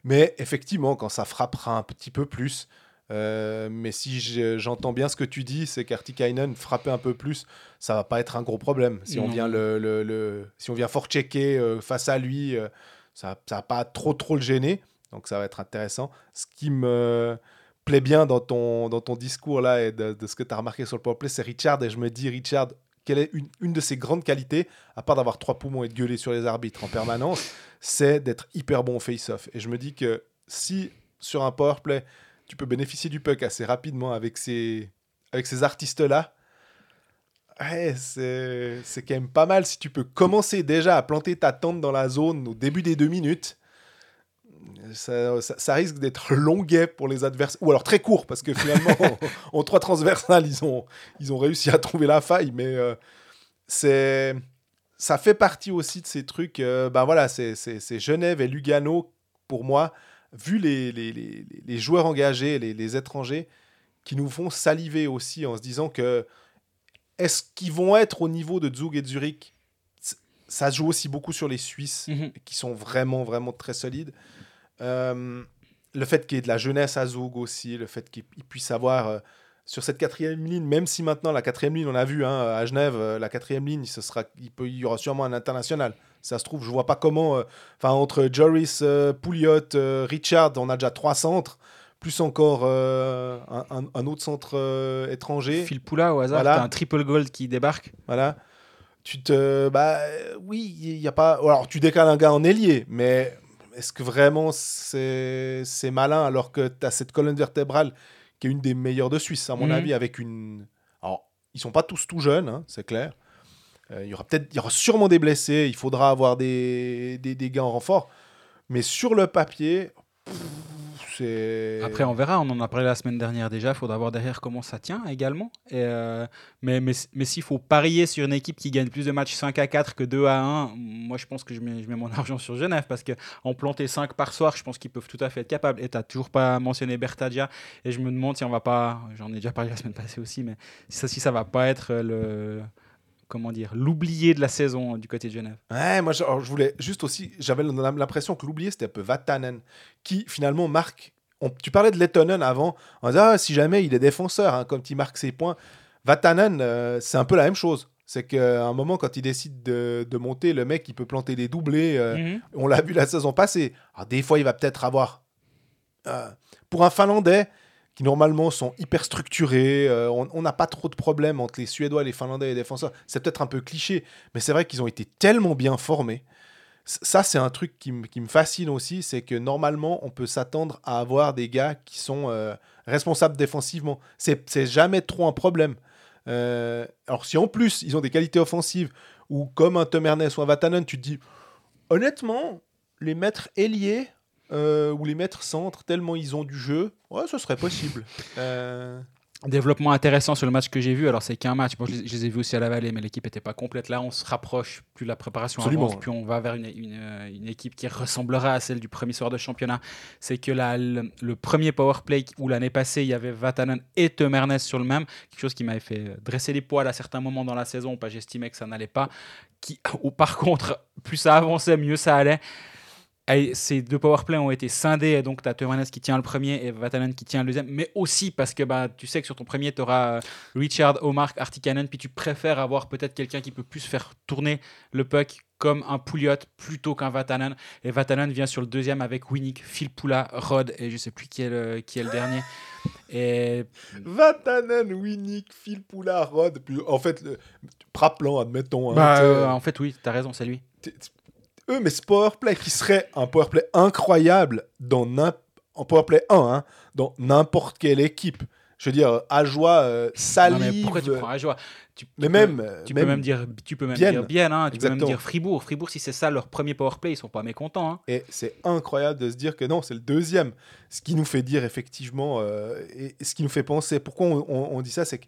Mais effectivement, quand ça frappera un petit peu plus, euh, mais si je- j'entends bien ce que tu dis, c'est qu'Artikainen frapper un peu plus, ça va pas être un gros problème. Si on vient le, le- le- si on vient fort checker euh, face à lui, euh, ça, ça va pas trop trop le gêner. Donc ça va être intéressant. Ce qui me plaît bien dans ton, dans ton discours là et de, de ce que tu as remarqué sur le powerplay, c'est Richard. Et je me dis, Richard, quelle est une, de ses grandes qualités, à part d'avoir trois poumons et de gueuler sur les arbitres en permanence, c'est d'être hyper bon au face-off. Et je me dis que si sur un powerplay, tu peux bénéficier du puck assez rapidement avec ces, avec ces artistes-là, ouais, c'est quand même pas mal si tu peux commencer déjà à planter ta tente dans la zone au début des deux minutes. Ça, ça- ça risque d'être longuet pour les adversaires, ou alors très court, parce que finalement, en, en trois transversales, ils ont, ils ont réussi à trouver la faille, mais euh, c'est ça fait partie aussi de ces trucs. euh, ben voilà, c'est Genève et Lugano, pour moi, vu les, les, les- les joueurs engagés, les, les étrangers, qui nous font saliver aussi en se disant que est-ce qu'ils vont être au niveau de Zug et de Zurich? Ça se joue aussi beaucoup sur les Suisses, Mhm. qui sont vraiment, vraiment très solides. Euh, le fait qu'il y ait de la jeunesse à Zug aussi, le fait qu'il il puisse avoir euh, sur cette quatrième ligne, même si maintenant la quatrième ligne, on a vu hein, à Genève, euh, la quatrième ligne, ce sera, il, peut, il y aura sûrement un international. Ça se trouve, je vois pas comment. Enfin, entre Joris, Pouliot, Richard, on a déjà trois centres, plus encore euh, un, autre centre euh, étranger. Phil Poula au hasard, Voilà. t'as un triple gold qui débarque. Voilà. Tu te. Bah oui, il n'y a pas. Alors, tu décales un gars en ailier, mais est-ce que vraiment c'est c'est malin alors que tu as cette colonne vertébrale qui est une des meilleures de Suisse, à mon Mhm. avis, avec une. Alors, ils sont pas tous tout jeunes, hein, c'est clair. Euh, Il y aura peut-être, il y aura sûrement des blessés. Il faudra avoir des, des, des gars en renfort. Mais sur le papier, pff. Après, on verra. On en a parlé la semaine dernière déjà. Il faudra voir derrière comment ça tient également. Euh, mais mais, mais s'il faut parier sur une équipe qui gagne plus de matchs 5 à 4 que 2 à 1, moi je pense que je mets, mon argent sur Genève parce qu'en planter 5 par soir, je pense qu'ils peuvent tout à fait être capables. Et tu toujours pas mentionné Bertadia. Et je me demande si on va pas. J'en ai déjà parlé la semaine passée aussi, mais si ça, si ça va pas être le. Comment dire L'oublié de la saison euh, du côté de Genève. Ouais, moi je, voulais juste aussi, j'avais l'impression que l'oublié c'était un peu Vatanen, qui finalement marque. on- tu parlais de Lettonen avant, on disait ah, si jamais il est défenseur, hein, comme il marque ses points. Vatanen, euh, c'est un peu la même chose. C'est qu'à un moment, quand il décide de, de monter, le mec il peut planter des doublés. euh, Mhm. On l'a vu la saison passée. Alors, des fois, il va peut-être avoir. euh, pour un Finlandais, qui normalement sont hyper structurés, euh, on n'a pas trop de problèmes entre les Suédois, les Finlandais et les défenseurs. C'est peut-être un peu cliché, mais c'est vrai qu'ils ont été tellement bien formés. Ça, c'est un truc qui, me fascine aussi, c'est que normalement, on peut s'attendre à avoir des gars qui sont euh, responsables défensivement. C'est jamais trop un problème. Euh, alors, si en plus, ils ont des qualités offensives, ou comme un Tom Ernest ou un Vatanen, tu te dis, honnêtement, les maîtres ailiers euh, ou les maîtres centres, tellement ils ont du jeu, ouais, ce serait possible. Euh, Développement intéressant sur le match que j'ai vu. Alors, c'est qu'un match. Bon, je, les, je les ai vus aussi à la vallée, mais l'équipe n'était pas complète. Là, on se rapproche. Plus la préparation Absolument. avance, plus on va vers une, une, euh, une équipe qui ressemblera à celle du premier soir de championnat. C'est que la- le, le premier power play où l'année passée, il y avait Vatanen et Temernes sur le même. Quelque chose qui m'avait fait euh, dresser les poils à certains moments dans la saison. Pas j'estimais que ça n'allait pas. Qui, ou par contre, plus ça avançait, mieux ça allait. Ces deux powerplays ont été scindés, et donc tu as Temernes qui tient le premier et Vatanen qui tient le deuxième, mais aussi parce que bah, tu sais que sur ton premier, tu auras Richard, Omar, Artikanen, puis tu préfères avoir peut-être quelqu'un qui peut plus faire tourner le puck comme un Pouliot plutôt qu'un Vatanen. Et Vatanen vient sur le deuxième avec Winnick, Phil Poula, Rod, et je sais plus qui est le, qui est le dernier. Et Vatanen, Winnick, Phil Poulard, Rod. puis, En fait, le... Praplan, admettons. hein, bah, euh, en fait, oui, tu as raison, c'est lui. Eux, mais ce powerplay qui serait un powerplay incroyable dans en powerplay 1, hein, dans n'importe quelle équipe. Je veux dire, Ajoie, euh, Non, Salive, mais pourquoi tu prends Ajoie? Tu, tu mais peux- même, Tu peux même dire, tu peux même Bienne. dire Bienne, hein, tu peux même dire Fribourg. Fribourg, si c'est ça leur premier powerplay, ils sont pas mécontents. hein. Et c'est incroyable de se dire que non, c'est le deuxième. Ce qui nous fait dire effectivement, euh, et ce qui nous fait penser, pourquoi on, on- on dit ça, c'est que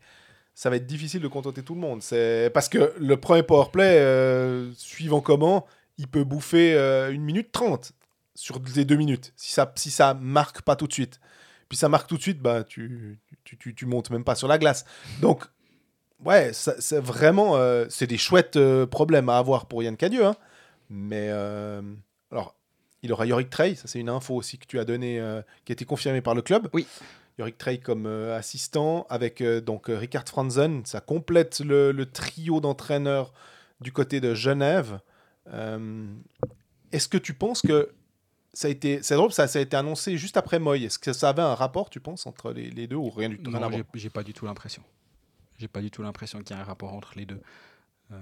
ça va être difficile de contenter tout le monde. C'est parce que le premier powerplay, euh, suivant comment, il peut bouffer euh, une minute trente sur les deux minutes, si ça, si ça marque pas tout de suite. Puis ça marque tout de suite, bah, tu, tu, tu, tu montes même pas sur la glace. Donc, ouais, c'est vraiment, euh, c'est des chouettes euh, problèmes à avoir pour Yann Cadieux. hein. Mais, euh, alors, il aura Yorick Trey, ça c'est une info aussi que tu as donnée, qui a été confirmée par le club. Oui. Yorick Trey comme assistant, avec donc Richard Franzen, ça complète le, le trio d'entraîneurs du côté de Genève. Euh, Est-ce que tu penses que ça a été, c'est drôle, ça, ça a été annoncé juste après Moy. Est-ce que ça avait un rapport, tu penses, entre les, les deux ou rien du tout? Non, j'ai- pas du tout l'impression. J'ai pas du tout l'impression qu'il y a un rapport entre les deux. Euh,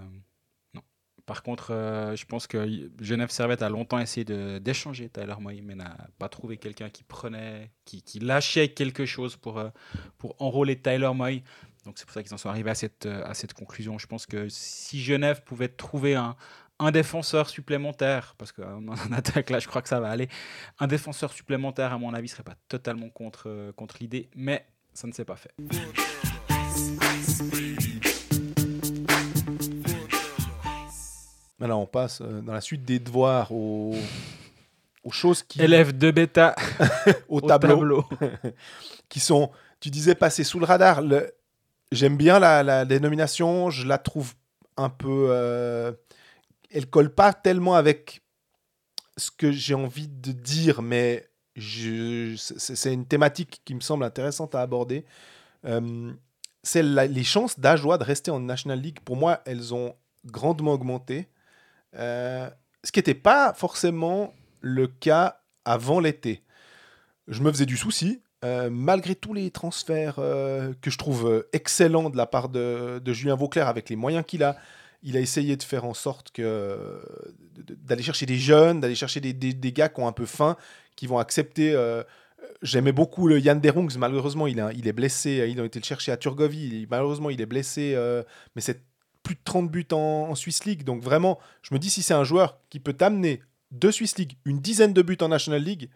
non. Par contre, euh, je pense que Genève Servette a longtemps essayé de- d'échanger Tyler Moy, mais n'a pas trouvé quelqu'un qui prenait, qui, qui lâchait quelque chose pour, euh, pour enrôler Tyler Moy. Donc c'est pour ça qu'ils en sont arrivés à cette, à cette conclusion. Je pense que si Genève pouvait trouver un, un défenseur supplémentaire, parce qu'en en attaque là, je crois que ça va aller, un défenseur supplémentaire, à mon avis, serait pas totalement contre, euh, contre l'idée, mais ça ne s'est pas fait. Maintenant, on passe euh, dans la suite des devoirs aux, aux choses qui, Élève de bêta au, au tableau, tableau. qui sont, tu disais, passer sous le radar. Le- J'aime bien la, la dénomination, je la trouve un peu... euh, elle colle pas tellement avec ce que j'ai envie de dire, mais c'est une thématique qui me semble intéressante à aborder. Euh, c'est les chances d'Ajoie de rester en National League. Pour moi, elles ont grandement augmenté. Euh, ce qui n'était pas forcément le cas avant l'été. Je me faisais du souci, euh, malgré tous les transferts que je trouve excellents de la part de, de Julien Vauclair avec les moyens qu'il a, il a essayé de faire en sorte que d'aller chercher des jeunes, d'aller chercher des, des- gars qui ont un peu faim, qui vont accepter. euh, J'aimais beaucoup le Yann Derungs, malheureusement il, il est blessé, ils ont été le chercher à Turgovie, malheureusement il est blessé, euh, mais c'est plus de 30 buts en, en Swiss League, donc vraiment, je me dis si c'est un joueur qui peut t'amener de Swiss League, une dizaine de buts en National League,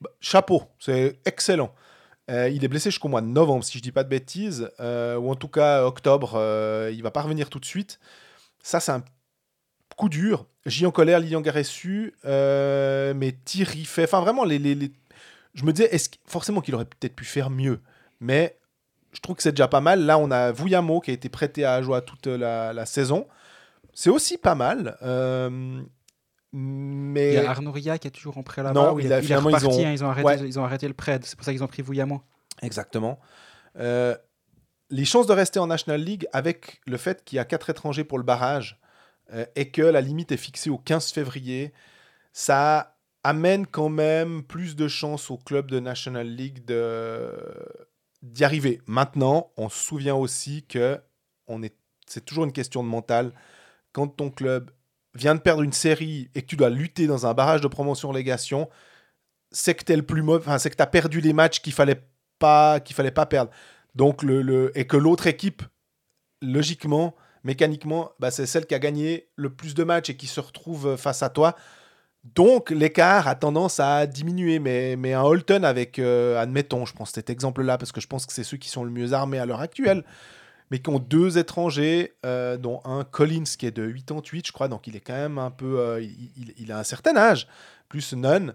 bah, chapeau, c'est excellent. Euh, il est blessé jusqu'au mois de novembre, si je dis pas de bêtises, euh, ou en tout cas octobre. euh, il va pas revenir tout de suite. Ça, c'est un coup dur. J en colère, Lilian Garessu, mais Thierry fait. Enfin, vraiment, les, les- je me disais, est-ce forcément qu'il aurait peut-être pu faire mieux, mais je trouve que c'est déjà pas mal. Là, on a Vouillamo qui a été prêté à Ajoie toute la saison. C'est aussi pas mal. Mais Il y a Arnaud Ria qui est toujours en prêt là-bas. Non, il a- est finalement, ils ont- hein, ils, ont arrêté, Ouais. ils ont arrêté le prêt. C'est pour ça qu'ils ont pris Vouillamo. Exactement. Euh, les chances de rester en National League avec le fait qu'il y a quatre étrangers pour le barrage euh, et que la limite est fixée au 15 février, ça amène quand même plus de chances au club de National League de d'y arriver. Maintenant, on se souvient aussi que on est, c'est toujours une question de mental. Quand ton club vient de perdre une série et que tu dois lutter dans un barrage de promotion-légation, c'est que t'es le plus mauvais, enfin, c'est que tu as perdu les matchs qu'il fallait pas qu'il fallait pas perdre. Donc le- et que l'autre équipe logiquement, mécaniquement, bah, c'est celle qui a gagné le plus de matchs et qui se retrouve face à toi. Donc l'écart a tendance à diminuer, mais, mais un Holton avec, euh, admettons, je prends cet exemple-là parce que je pense que c'est ceux qui sont le mieux armés à l'heure actuelle, mais qui ont deux étrangers, euh, dont un Collins qui est de 88, je crois, donc il est quand même un peu, euh, il, il- il a un certain âge, plus Nunn.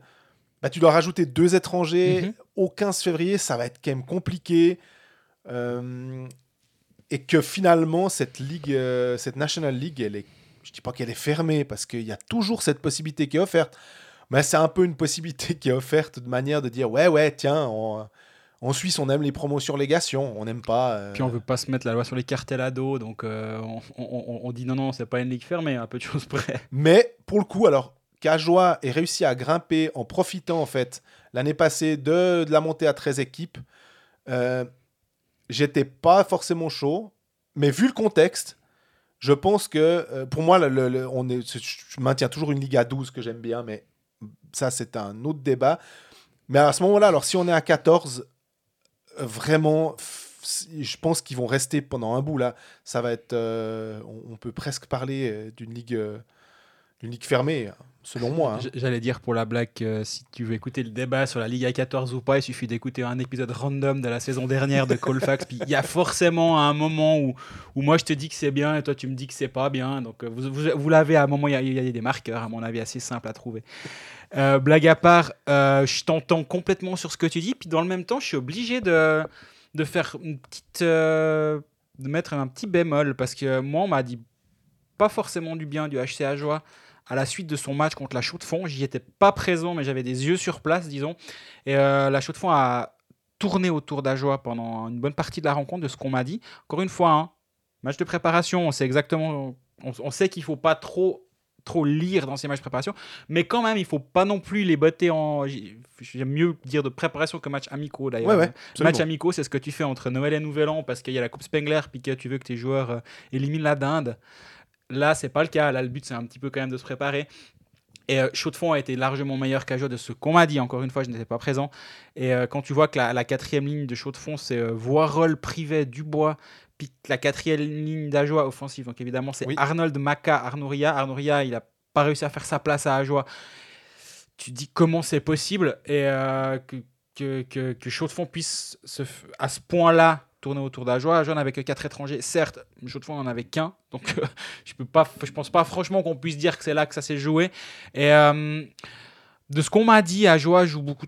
Bah, tu dois rajouter deux étrangers Mhm. au 15 février, ça va être quand même compliqué. Euh, et que finalement, cette ligue, cette National League, elle est, je dis pas qu'elle est fermée, parce qu'il y a toujours cette possibilité qui est offerte. Mais c'est un peu une possibilité qui est offerte de manière de dire ouais, ouais, tiens, en, en Suisse, on aime les promotions-légations, on n'aime pas. euh, Puis on veut pas se mettre la loi sur les cartels à dos, donc euh, on, on- on- on dit non, non, c'est pas une ligue fermée, un peu de choses près. Mais pour le coup, alors qu'Ajoie ait réussi à grimper en profitant en fait l'année passée de, de la montée à 13 équipes, euh, j'étais pas forcément chaud, mais vu le contexte, je pense que pour moi, le- le- le- on est, je maintiens toujours une ligue à 12 que j'aime bien, mais ça c'est un autre débat. Mais à ce moment-là, alors si on est à 14, euh, vraiment, je pense qu'ils vont rester pendant un bout là. Ça va être, euh, on, on peut presque parler euh, d'une ligue, ligue fermée, selon moi. hein. J'allais dire pour la blague, euh, si tu veux écouter le débat sur la Ligue à 14 ou pas, il suffit d'écouter un épisode random de la saison dernière de Colfax. Puis il y a forcément un moment où, où moi je te dis que c'est bien et toi tu me dis que c'est pas bien. Donc euh, vous, vous, vous l'avez à un moment, il y, y a des marqueurs, à mon avis, assez simples à trouver. Euh, blague à part, je t'entends complètement sur ce que tu dis. Puis dans le même temps, je suis obligé de, de faire une petite. de mettre un petit bémol parce que moi, on m'a dit pas forcément du bien du HC Ajoie à la suite de son match contre la Chaux de Fonds. J'y étais pas présent, mais j'avais des yeux sur place, disons. Et euh, la Chaux de Fonds a tourné autour d'Ajoie pendant une bonne partie de la rencontre, de ce qu'on m'a dit. Encore une fois, hein, match de préparation, on sait exactement, on, on sait qu'il faut pas trop trop lire dans ces matchs de préparation, mais quand même, il faut pas non plus les botter en. J'aime mieux dire de préparation que match amicaux d'ailleurs. Ouais, ouais, absolument. Match amicaux, c'est ce que tu fais entre Noël et Nouvel An parce qu'il y a la Coupe Spengler puis que tu veux que tes joueurs euh, éliminent la dinde. Là, c'est pas le cas. Là, le but, c'est un petit peu quand même de se préparer. Et euh, a été largement meilleur qu'Ajoie de ce qu'on m'a dit. Encore une fois, je n'étais pas présent. Et euh, quand tu vois que la, la quatrième ligne de Chaud de Fond, c'est euh, Voirol, Privet, Dubois, puis la quatrième ligne d'Ajoie offensive, donc évidemment, c'est Oui. Arnold, Maca, Arnouria. Arnouria, il a pas réussi à faire sa place à Ajoie. Tu te dis comment c'est possible et euh, que, que, puisse se à ce point-là tourner autour d'Ajoie. Ajoie n'avait que quatre étrangers. Certes, Chaud de Fond n'en avait qu'un. Donc, euh, je peux pas, je pense pas franchement qu'on puisse dire que c'est là que ça s'est joué. Et euh, de ce qu'on m'a dit, Ajoie joue beaucoup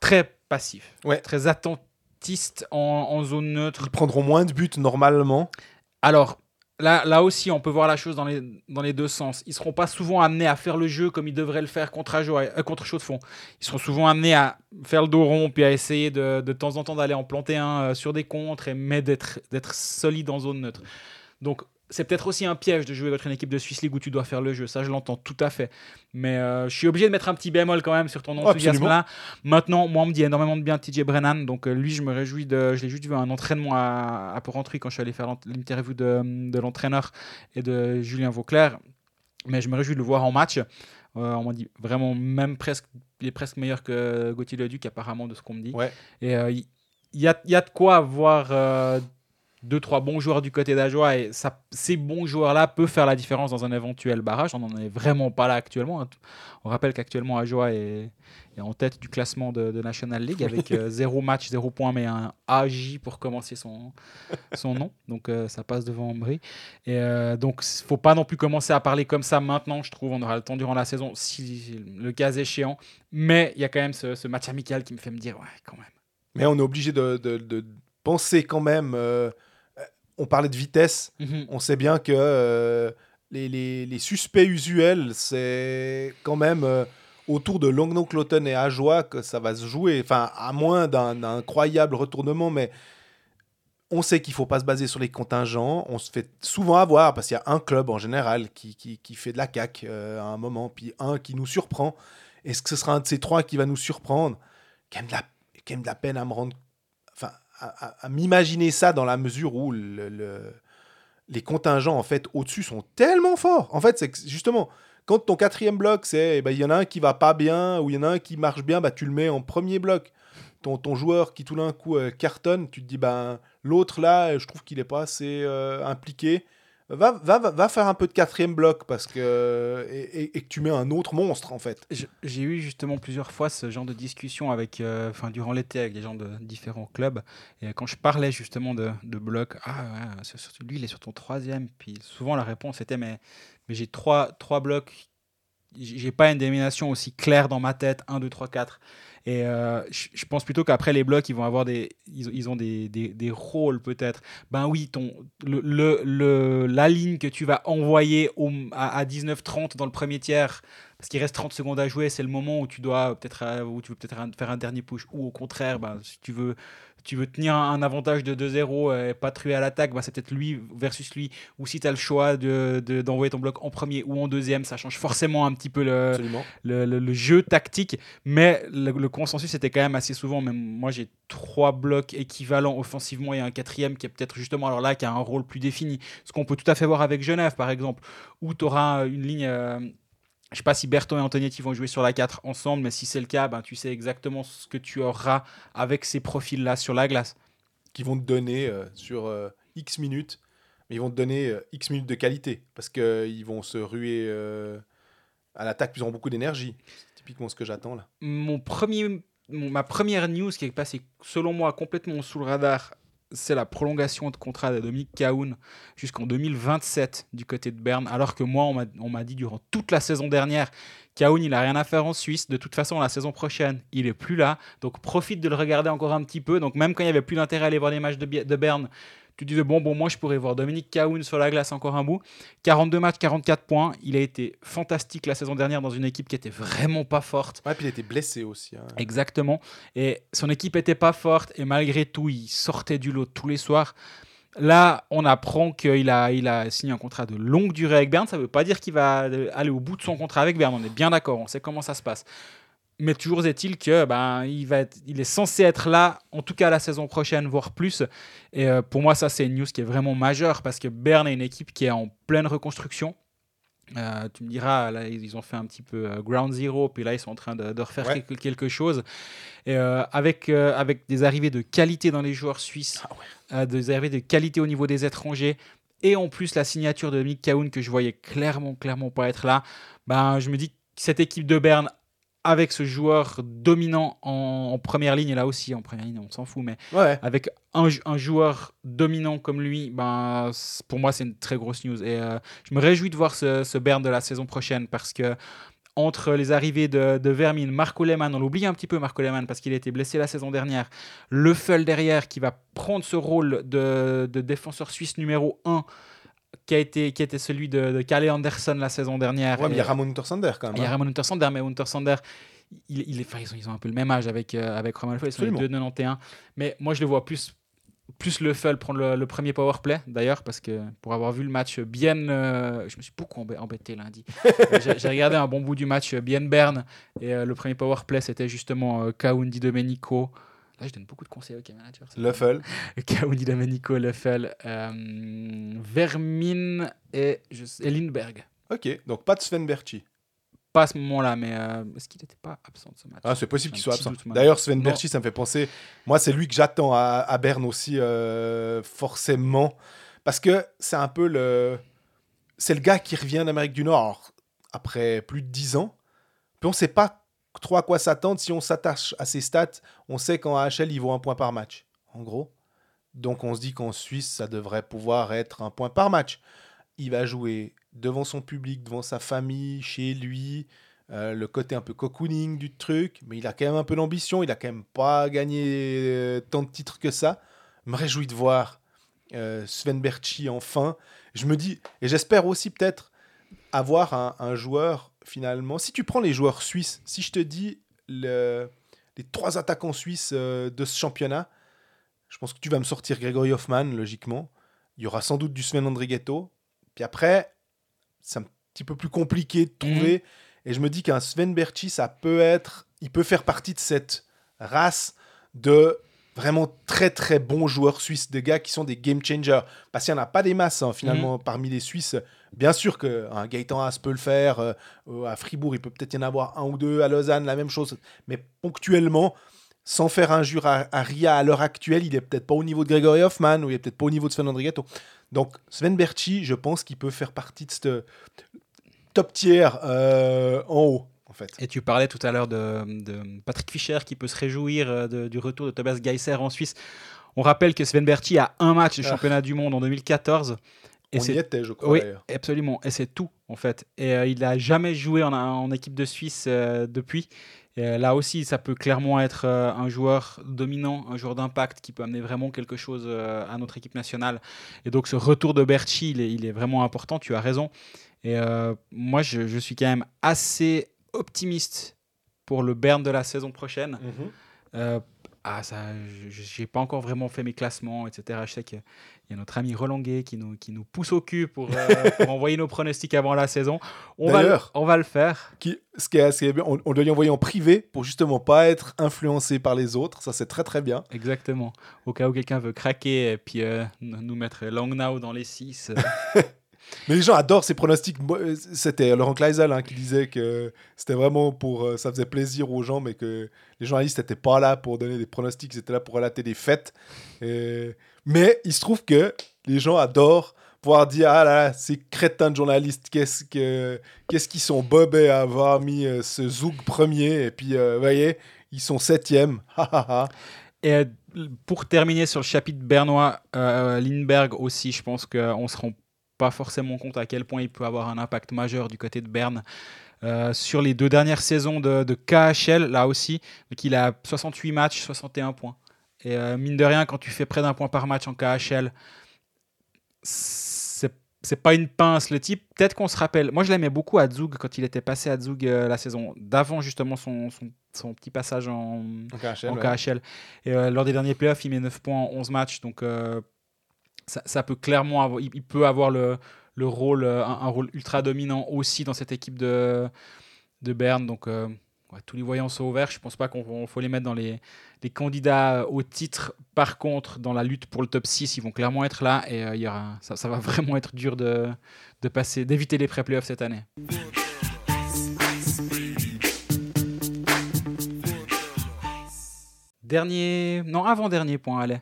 très passif, Ouais. très attentiste en, en zone neutre. Ils prendront moins de buts normalement. Alors, là, là aussi, on peut voir la chose dans les, dans les deux sens. Ils seront pas souvent amenés à faire le jeu comme ils devraient le faire contre, Ajoie, euh, contre Chaud de Fond. Ils seront souvent amenés à faire le dos rond, puis à essayer de, de temps en temps d'aller en planter un euh, sur des contres, et, mais d'être solide en zone neutre. Donc, c'est peut-être aussi un piège de jouer contre une équipe de Swiss League où tu dois faire le jeu. Ça, je l'entends tout à fait. Mais euh, je suis obligé de mettre un petit bémol quand même sur ton enthousiasme là. Maintenant, moi, on me dit énormément de bien TJ Brennan. Donc, euh, lui, je me réjouis de. Je l'ai juste vu un entraînement à, à Porrentruy quand je suis allé faire l'interview de, de l'entraîneur et de Julien Vauclair. Mais je me réjouis de le voir en match. Euh, on m'a dit vraiment, même presque, il est presque meilleur que Gauthier Leduc, apparemment, de ce qu'on me dit. Ouais. Et il y, a, y a de quoi avoir euh, deux, trois bons joueurs du côté d'Ajoie. Et ça, ces bons joueurs-là peuvent faire la différence dans un éventuel barrage. On n'en est vraiment pas là actuellement. hein. On rappelle qu'actuellement, Ajoie est, est en tête du classement de, de National League avec euh, zéro match, zéro point, mais un AJ pour commencer son, son nom. Donc euh, ça passe devant Ambry. Et euh, donc, il faut pas non plus commencer à parler comme ça maintenant, je trouve. On aura le temps durant la saison, si le cas échéant. Mais il y a quand même ce, ce match amical qui me fait me dire, ouais, quand même. Mais on est obligé de, de- de penser quand même. On parlait de vitesse. Mhm. On sait bien que euh, les, les- les suspects usuels, c'est quand même euh, autour de Longnau-Cloton et Ajoie que ça va se jouer. Enfin, à moins d'un incroyable retournement, mais on sait qu'il faut pas se baser sur les contingents. On se fait souvent avoir parce qu'il y a un club en général qui, qui, qui fait de la caque euh, à un moment, puis un qui nous surprend. Est-ce que ce sera un de ces trois qui va nous surprendre? Quand même de la, quand même de la peine à me rendre. À, m'imaginer ça dans la mesure où le- le- les contingents en fait au-dessus sont tellement forts. En fait, c'est que, justement quand ton quatrième bloc, c'est eh ben, il y en a un qui va pas bien ou il y en a un qui marche bien, bah, tu le mets en premier bloc. Ton, ton joueur qui tout d'un coup euh, cartonne, tu te dis ben l'autre là, je trouve qu'il est pas assez euh, impliqué. Va, va, va, faire un peu de quatrième bloc parce que et, que tu mets un autre monstre en fait. J'ai eu justement plusieurs fois ce genre de discussion avec, euh, durant l'été avec des gens de différents clubs. Et quand je parlais justement de, de bloc, ah lui, il est sur ton troisième. Puis souvent la réponse était, mais, mais j'ai trois, trois blocs, j'ai pas une dénomination aussi claire dans ma tête, 1, 2, 3, 4. Et euh, je pense plutôt qu'après les blocs, ils vont avoir des, ils, ils ont des, des, des rôles peut-être. Ben oui, ton, le, le, le- la ligne que tu vas envoyer à, à 19-30 dans le premier tiers, parce qu'il reste 30 secondes à jouer, c'est le moment où tu dois peut-être euh, où tu veux peut-être faire un dernier push ou au contraire, ben, si tu veux tu veux tenir un avantage de 2-0 et pas truer à l'attaque, ben, c'est peut-être lui versus lui. Ou si tu as le choix de- de- d'envoyer ton bloc en premier ou en deuxième, ça change forcément un petit peu le, le, le- le jeu tactique, mais le, le consensus était quand même assez souvent. Même moi, j'ai trois blocs équivalents offensivement et un quatrième qui est peut-être justement alors là qui a un rôle plus défini. Ce qu'on peut tout à fait voir avec Genève, par exemple, où tu auras une ligne. euh, je sais pas si Berton et Antonietti vont jouer sur la 4 ensemble, mais si c'est le cas, ben, tu sais exactement ce que tu auras avec ces profils-là sur la glace. Qui vont te donner euh, sur euh, X minutes, mais ils vont te donner euh, X minutes de qualité parce qu'ils vont se ruer à l'attaque, puis ils auront beaucoup d'énergie. C'est typiquement ce que j'attends là. mon premier, mon- ma première news qui est passée, selon moi, complètement sous le radar, c'est la prolongation de contrat de Dominique Cahoun jusqu'en 2027 du côté de Berne, alors que moi, on m'a- dit durant toute la saison dernière, Cahoun, il n'a rien à faire en Suisse. De toute façon, la saison prochaine, il est plus là. Donc, profite de le regarder encore un petit peu. Donc, même quand il n'y avait plus d'intérêt à aller voir les matchs de, de Berne, tu disais, bon, bon, moi, je pourrais voir Dominique Cahoun sur la glace encore un bout. 42 matchs, 44 points. Il a été fantastique la saison dernière dans une équipe qui était vraiment pas forte. Ouais, puis il était blessé aussi. hein. Exactement. Et son équipe était pas forte et malgré tout, il sortait du lot tous les soirs. Là, on apprend qu'il a, il a signé un contrat de longue durée avec Berne. Ça ne veut pas dire qu'il va aller au bout de son contrat avec Berne. On est bien d'accord, on sait comment ça se passe. Mais toujours est-il que ben, il, va être, il est censé être là, en tout cas la saison prochaine, voire plus. Et euh, pour moi, ça, c'est une news qui est vraiment majeure parce que Berne est une équipe qui est en pleine reconstruction. Euh, tu me diras, là, ils ont fait un petit peu euh, ground zero, puis là, ils sont en train de, de refaire Ouais. quelque, quelque chose. Et, euh, avec, avec des arrivées de qualité dans les joueurs suisses, euh, des arrivées de qualité au niveau des étrangers, et en plus la signature de Mick Cahoun que je voyais clairement, clairement pas être là, ben, je me dis que cette équipe de Berne, avec ce joueur dominant en, en première ligne, et là aussi en première ligne, on s'en fout, mais Ouais. avec un, jou- un joueur dominant comme lui, ben, pour moi, c'est une très grosse news. Et euh, je me réjouis de voir ce, ce Berne de la saison prochaine parce que entre les arrivées de, de Vermin, Marco Lehmann, on l'oublie un petit peu Marco Lehmann parce qu'il a été blessé la saison dernière, Leffel derrière qui va prendre ce rôle de, de défenseur suisse numéro 1 qui a été, qui était celui de, de Anderson la saison dernière. Ouais, mais il y a Ramon Untersander quand même. il y a hein. Ramon Untersander, mais Untersander, il, il est, enfin, ils, ont, ils ont un peu le même âge avec, euh, avec Roman Leffel, ils sont les Absolument. deux de 91. Mais moi, je le vois plus plus le Full prendre le, le premier power play d'ailleurs parce que pour avoir vu le match bien euh, je me suis beaucoup embê- embêté lundi j'ai regardé un bon bout du match bien Berne et euh, le premier power play c'était justement euh, Kaundi Domenico là je donne beaucoup de conseils au manager Luffel. Kaundi Domenico Leffel euh, Vermin et, je sais- et Lindbergh Ok, donc pas de Sven Berchi. pas à ce moment-là mais euh, est-ce qu'il n'était pas absent de ce match? Ah, c'est possible qu'il soit absent. D'ailleurs, Sven Non. Berchi, ça me fait penser. Moi, c'est lui que j'attends à, à Berne aussi, euh, forcément. Parce que c'est un peu le. C'est le gars qui revient d'Amérique du Nord alors, après plus de 10 ans. Puis on sait pas trop à quoi s'attendre. Si on s'attache à ses stats, on sait qu'en AHL, il vaut un point par match, en gros. Donc on se dit qu'en Suisse, ça devrait pouvoir être un point par match. Il va jouer devant son public, devant sa famille, chez lui. Euh, le côté un peu cocooning du truc, mais il a quand même un peu d'ambition, il a quand même pas gagné euh, tant de titres que ça. Me réjouis de voir euh, Sven Berchi enfin. Je me dis, et j'espère aussi peut-être avoir un joueur finalement. Si tu prends les joueurs suisses, si je te dis le- les trois attaquants suisses euh, de ce championnat, je pense que tu vas me sortir Gregory Hoffman, logiquement. Il y aura sans doute du Sven Andrighetto. Puis après, c'est un petit peu plus compliqué de trouver. Et je me dis qu'un Sven Berchi, ça peut être. Il peut faire partie de cette race de vraiment très très bons joueurs suisses, des gars qui sont des game changers. Parce qu'il n'y en a pas des masses, hein, finalement, parmi les Suisses. Bien sûr qu'un Gaëtan Haas peut le faire. euh, euh, à Fribourg, il peut peut-être y en avoir un ou deux. À Lausanne, la même chose. Mais ponctuellement, sans faire injure à, à Ria à l'heure actuelle, il est peut-être pas au niveau de Gregory Hoffman ou il est peut-être pas au niveau de Sven Andrighetto. Donc Sven Berchi, je pense qu'il peut faire partie de ce top tier euh, en haut, en fait. Et tu parlais tout à l'heure de, de Patrick Fischer qui peut se réjouir euh, de- du retour de Tobias Geisser en Suisse. On rappelle que Sven Berchi a un match de Ah. championnat du monde en 2014. Et On y c'est était, je crois, oui, absolument. Et c'est tout, en fait. Et euh, il n'a jamais joué en, en équipe de Suisse euh, depuis. Et, là aussi, ça peut clairement être euh, un joueur dominant, un joueur d'impact qui peut amener vraiment quelque chose à notre équipe nationale. Et donc, ce retour de Berchi, il est, il est vraiment important. Tu as raison. Et moi, je, je suis quand même assez optimiste pour le Bern de la saison prochaine. Mhm. Euh, ah, ça, je n'ai pas encore vraiment fait mes classements, etc. Je sais qu'il y a notre ami Roland qui nous, qui nous pousse au cul pour, euh, pour envoyer nos pronostics avant la saison. On va, le- on va le faire. Qui, ce qui est assez bien, on, on doit y envoyer en privé pour justement pas être influencé par les autres. Ça, c'est très très bien. Exactement. Au cas où quelqu'un veut craquer et puis euh, nous mettre Long Now dans les 6. Mais les gens adorent ces pronostics. Euh, C'était Laurent Kleisel hein, qui disait que c'était vraiment pour. euh, ça faisait plaisir aux gens, mais que les journalistes n'étaient pas là pour donner des pronostics, ils étaient là pour relater des fêtes. Mais il se trouve que les gens adorent pouvoir dire Ah là ces crétins de journalistes, qu'est-ce que qu'est-ce qu'ils sont bobés à avoir mis euh, ce Zouk premier, et puis, euh, voyez, ils sont septième. Et pour terminer sur le chapitre bernois, euh, Lindbergh aussi, je pense qu'on se rend pas forcément compte à quel point il peut avoir un impact majeur du côté de Berne. Euh, sur les deux dernières saisons de, de KHL, là aussi, donc il a 68 matchs, 61 points. Et euh, mine de rien, quand tu fais près d'un point par match en KHL, c'est pas une pince le type. Peut-être qu'on se rappelle. Moi, je l'aimais beaucoup à Zug quand il était passé à Zug euh, la saison d'avant, justement, son, son, son petit passage en, En KHL, en ouais. KHL. Et euh, lors des derniers playoffs, il met 9 points en 11 matchs. Donc, euh, ça, peut clairement il, peut avoir le, le rôle, euh, un, rôle ultra dominant aussi dans cette équipe de, de Berne. Donc, euh, tous les voyants sont ouverts. Je pense pas qu'on faut les mettre dans les, candidats au titre. Par contre, dans la lutte pour le top 6, ils vont clairement être là. Et euh, il y aura, ça, va vraiment être dur de passer, d'éviter les pré-playoffs cette année. Dernier, non, avant-dernier point, allez.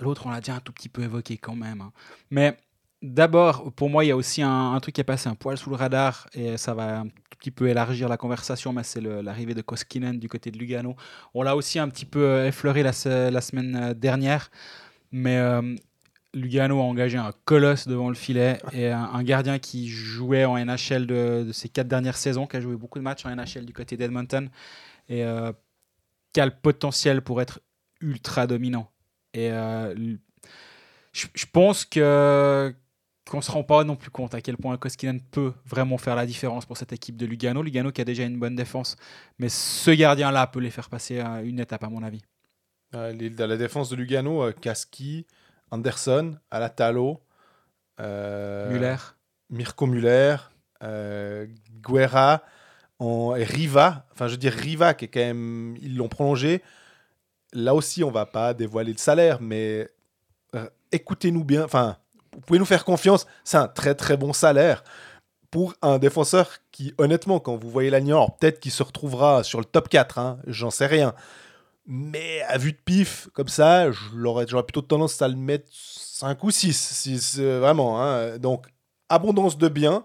L'autre, on l'a déjà un tout petit peu évoqué quand même. hein. Mais d'abord, pour moi, il y a aussi un, truc qui est passé un poil sous le radar et ça va un tout petit peu élargir la conversation, mais c'est l'arrivée de Koskinen du côté de Lugano. On l'a aussi un petit peu euh, effleuré la, se- la semaine euh, dernière, mais euh, Lugano a engagé un colosse devant le filet et un, gardien qui jouait en NHL de, de ses quatre dernières saisons, qui a joué beaucoup de matchs en NHL du côté d'Edmonton et euh, qui a le potentiel pour être ultra dominant. Et euh, je, je pense que qu'on se rend pas non plus compte à quel point Koskinen peut vraiment faire la différence pour cette équipe de Lugano. Lugano qui a déjà une bonne défense, mais ce gardien-là peut les faire passer à une étape à mon avis. Euh, la défense de Lugano, euh, Kaski, Anderson, Alatalo, euh, Muller. Mirko Muller, Guerra en, et Riva. Enfin, je veux dire, Riva, qui est quand même. Ils l'ont prolongé. Là aussi, on va pas dévoiler le salaire, mais euh, écoutez-nous bien. Enfin, vous pouvez nous faire confiance. C'est un très très bon salaire pour un défenseur qui, honnêtement, quand vous voyez alors peut-être qu'il se retrouvera sur le top 4, hein, j'en sais rien. Mais à vue de pif, comme ça, j'aurais plutôt tendance à le mettre 5 ou 6, si c'est vraiment. hein. Donc, abondance de biens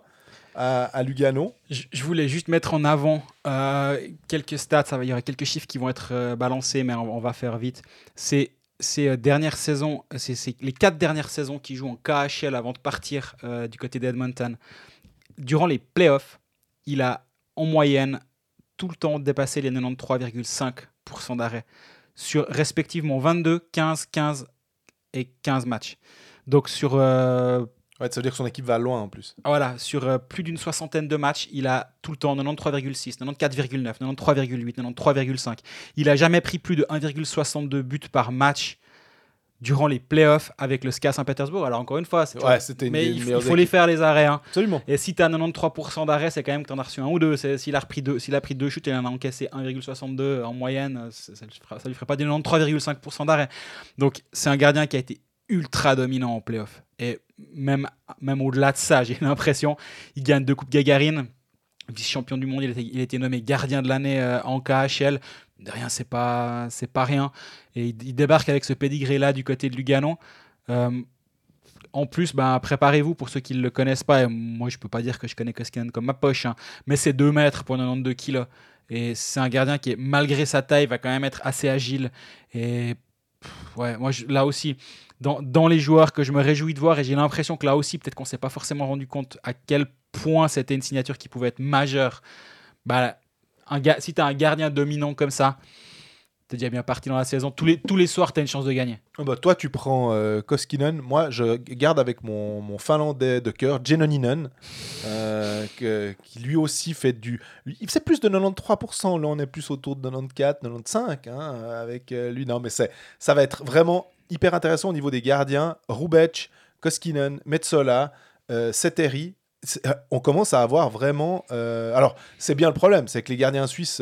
à, Lugano. Je voulais juste mettre en avant euh, quelques stats. Il y aura quelques chiffres qui vont être euh, balancés, mais on, va faire vite. Ces euh, dernières saisons, c'est les quatre dernières saisons qui jouent en KHL avant de partir du côté d'Edmonton. Durant les playoffs, il a en moyenne tout le temps dépassé les 93,5% d'arrêt sur respectivement 22, 15, 15 et 15 matchs. Donc sur Ouais, ça veut dire que son équipe va loin en plus. voilà, sur euh, plus d'une soixantaine de matchs, il a tout le temps 93,6, 94,9, 93,8, 93,5. Il a jamais pris plus de 1,62 buts par match durant les playoffs avec le SKA Saint-Pétersbourg. Alors encore une fois, c'est Ouais, c'était une mais il, faut- meilleures il faut les faire les arrêts. hein. Absolument. Et si tu as 93% d'arrêt, c'est quand même que tu en as reçu un ou deux. S'il a, repris deux, s'il a pris deux chutes et il en a encaissé 1,62 en moyenne, ça ne lui, ferait pas des 93,5% d'arrêt. Donc c'est un gardien qui a été ultra dominant en playoff. Et même, même au-delà de ça, j'ai l'impression, il gagne deux Coupes Gagarine. Vice-champion du monde, il a été, nommé gardien de l'année euh, en KHL. De rien, c'est pas, c'est pas rien. Et il, débarque avec ce pedigree-là du côté de Lugano. Euh, en plus, ben, préparez-vous pour ceux qui ne le connaissent pas. Et moi, je peux pas dire que je connais Koskinen comme ma poche, hein, mais c'est 2 mètres pour 92 kilos. Et c'est un gardien qui, malgré sa taille, va quand même être assez agile. Et ouais, moi, là aussi, dans, les joueurs que je me réjouis de voir, et j'ai l'impression que là aussi, peut-être qu'on s'est pas forcément rendu compte à quel point c'était une signature qui pouvait être majeure. Bah, si tu un gardien dominant comme ça, tu es déjà bien parti dans la saison. Tous les, tous les soirs, tu as une chance de gagner. Ah bah, toi, tu prends euh, Koskinen. Moi, je garde avec mon, mon finlandais de cœur, Jenoninen, euh, qui lui aussi fait du. Il fait plus de 93%. Là, on est plus autour de 94, 95 hein, avec euh, lui. Non, mais c'est, ça va être vraiment hyper intéressant au niveau des gardiens. Rubec, Koskinen. C'est- euh, On commence à avoir vraiment. Alors, c'est bien le problème, c'est que les gardiens suisses,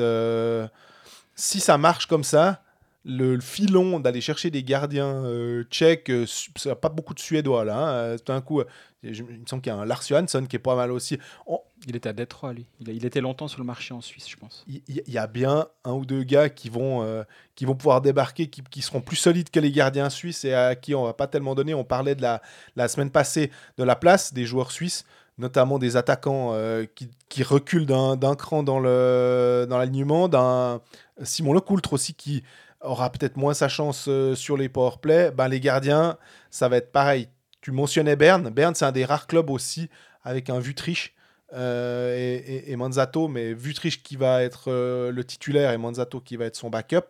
si ça marche comme ça, le, filon d'aller chercher des gardiens euh, tchèques, euh, ça pas beaucoup de Suédois là. hein. Euh, Tout d'un coup, euh, je- il me semble qu'il y a un Lars Johansson qui est pas mal aussi. On- Il était à Détroit, lui. Il, a- il était longtemps sur le marché en Suisse, je pense. Il y, a bien un ou deux gars qui vont, qui vont pouvoir débarquer, qui, qui seront plus solides que les gardiens suisses et à qui on va pas tellement donner. On parlait de la, la semaine passée de la place des joueurs suisses, notamment des attaquants euh, qui, qui reculent d'un cran dans dans l'alignement, d'un Simon Lecoultre aussi qui aura peut-être moins sa chance euh, sur les powerplay. Ben, les gardiens, ça va être pareil. Tu mentionnais Berne. Berne, c'est un des rares clubs aussi avec un Vutriche euh, et, Manzato, mais Vutriche qui va être euh, le titulaire et Manzato qui va être son backup.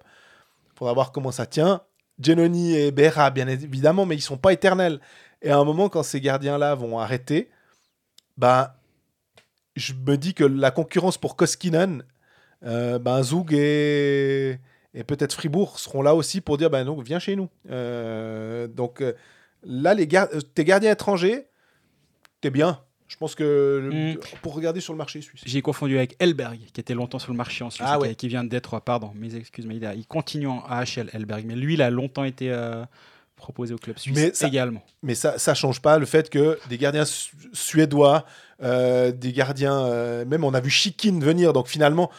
Il faudra voir comment ça tient. Genoni et Berra, bien évidemment, mais ils sont pas éternels. Et à un moment, quand ces gardiens-là vont arrêter, bah, je me dis que la concurrence pour Koskinen, euh, ben, Zug et, et peut-être Fribourg seront là aussi pour dire ben, donc, viens chez nous. Euh, donc euh, là, les gar- euh, tes gardiens étrangers, t'es bien. Je pense que le- Mm. pour regarder sur le marché suisse. J'ai confondu avec Elberg, qui était longtemps sur le marché en Suisse, Ah qui- ouais. qui vient de Détroit, pardon, mes excuses, mais il, a- il continue en AHL, Elberg. Mais lui, il a longtemps été euh, proposé au club suisse Mais ça- également. Mais ça ça change pas le fait que des gardiens su- suédois, euh, des gardiens, euh, même on a vu Chikin venir, donc finalement,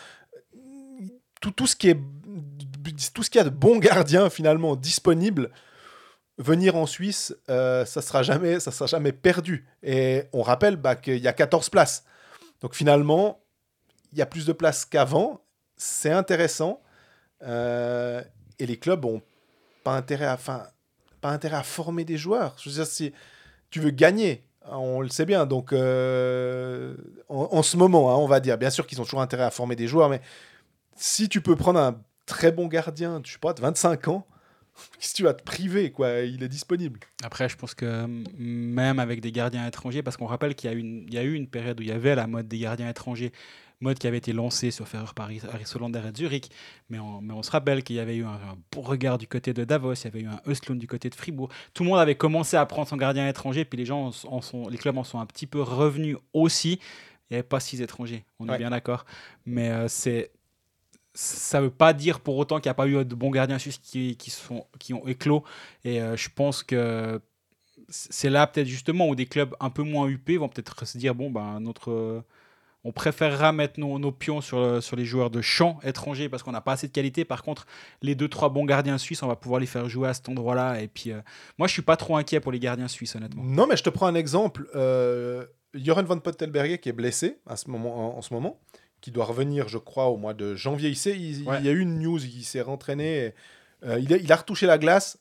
tout, tout ce qui est tout ce qu'il y a de bons gardiens finalement disponibles, venir en Suisse, euh, ça sera jamais ça sera jamais perdu. Et on rappelle bah, qu'il y a 14 places. Donc finalement, il y a plus de places qu'avant. C'est intéressant. Euh, et les clubs ont pas intérêt à, enfin, pas intérêt à former des joueurs. Je veux dire, si tu veux gagner, on le sait bien. Donc, euh, en, en ce moment, hein, on va dire, bien sûr qu'ils ont toujours intérêt à former des joueurs, mais si tu peux prendre un très bon gardien, je sais pas, de 25 ans, si tu vas te priver, quoi, il est disponible. Après, je pense que même avec des gardiens étrangers, parce qu'on rappelle qu'il y, a eu une- il y a eu une période où il y avait la mode des gardiens étrangers, mode qui avait été lancée sur Ferrer par Aris Aris Hollander et Zurich, mais on, mais on se rappelle qu'il y avait eu un, un bon regard du côté de Davos, il y avait eu un Östlund du côté de Fribourg. Tout le monde avait commencé à prendre son gardien étranger, puis les gens en, en sont, les clubs en sont un petit peu revenus aussi. Il n'y avait pas six étrangers, on Ouais. est bien d'accord. Mais euh, c'est ça ne veut pas dire pour autant qu'il n'y a pas eu de bons gardiens suisses qui, sont, qui ont éclos. Et euh, je pense que c'est là peut-être justement où des clubs un peu moins huppés vont peut-être se dire bon, ben, notre, on préférera mettre nos, pions sur, sur les joueurs de champ étrangers parce qu'on n'a pas assez de qualité. Par contre, les deux, trois bons gardiens suisses, on va pouvoir les faire jouer à cet endroit-là. Et puis, euh, moi, je suis pas trop inquiet pour les gardiens suisses, honnêtement. Non, mais je te prends un exemple. Euh, Joran van Pottelberger qui est blessé à ce moment, en, en ce moment, qui doit revenir, je crois, au mois de janvier. Il, sait, il, Ouais. il y a eu une news, il s'est rentraîné. et, euh, il, a, il a retouché la glace.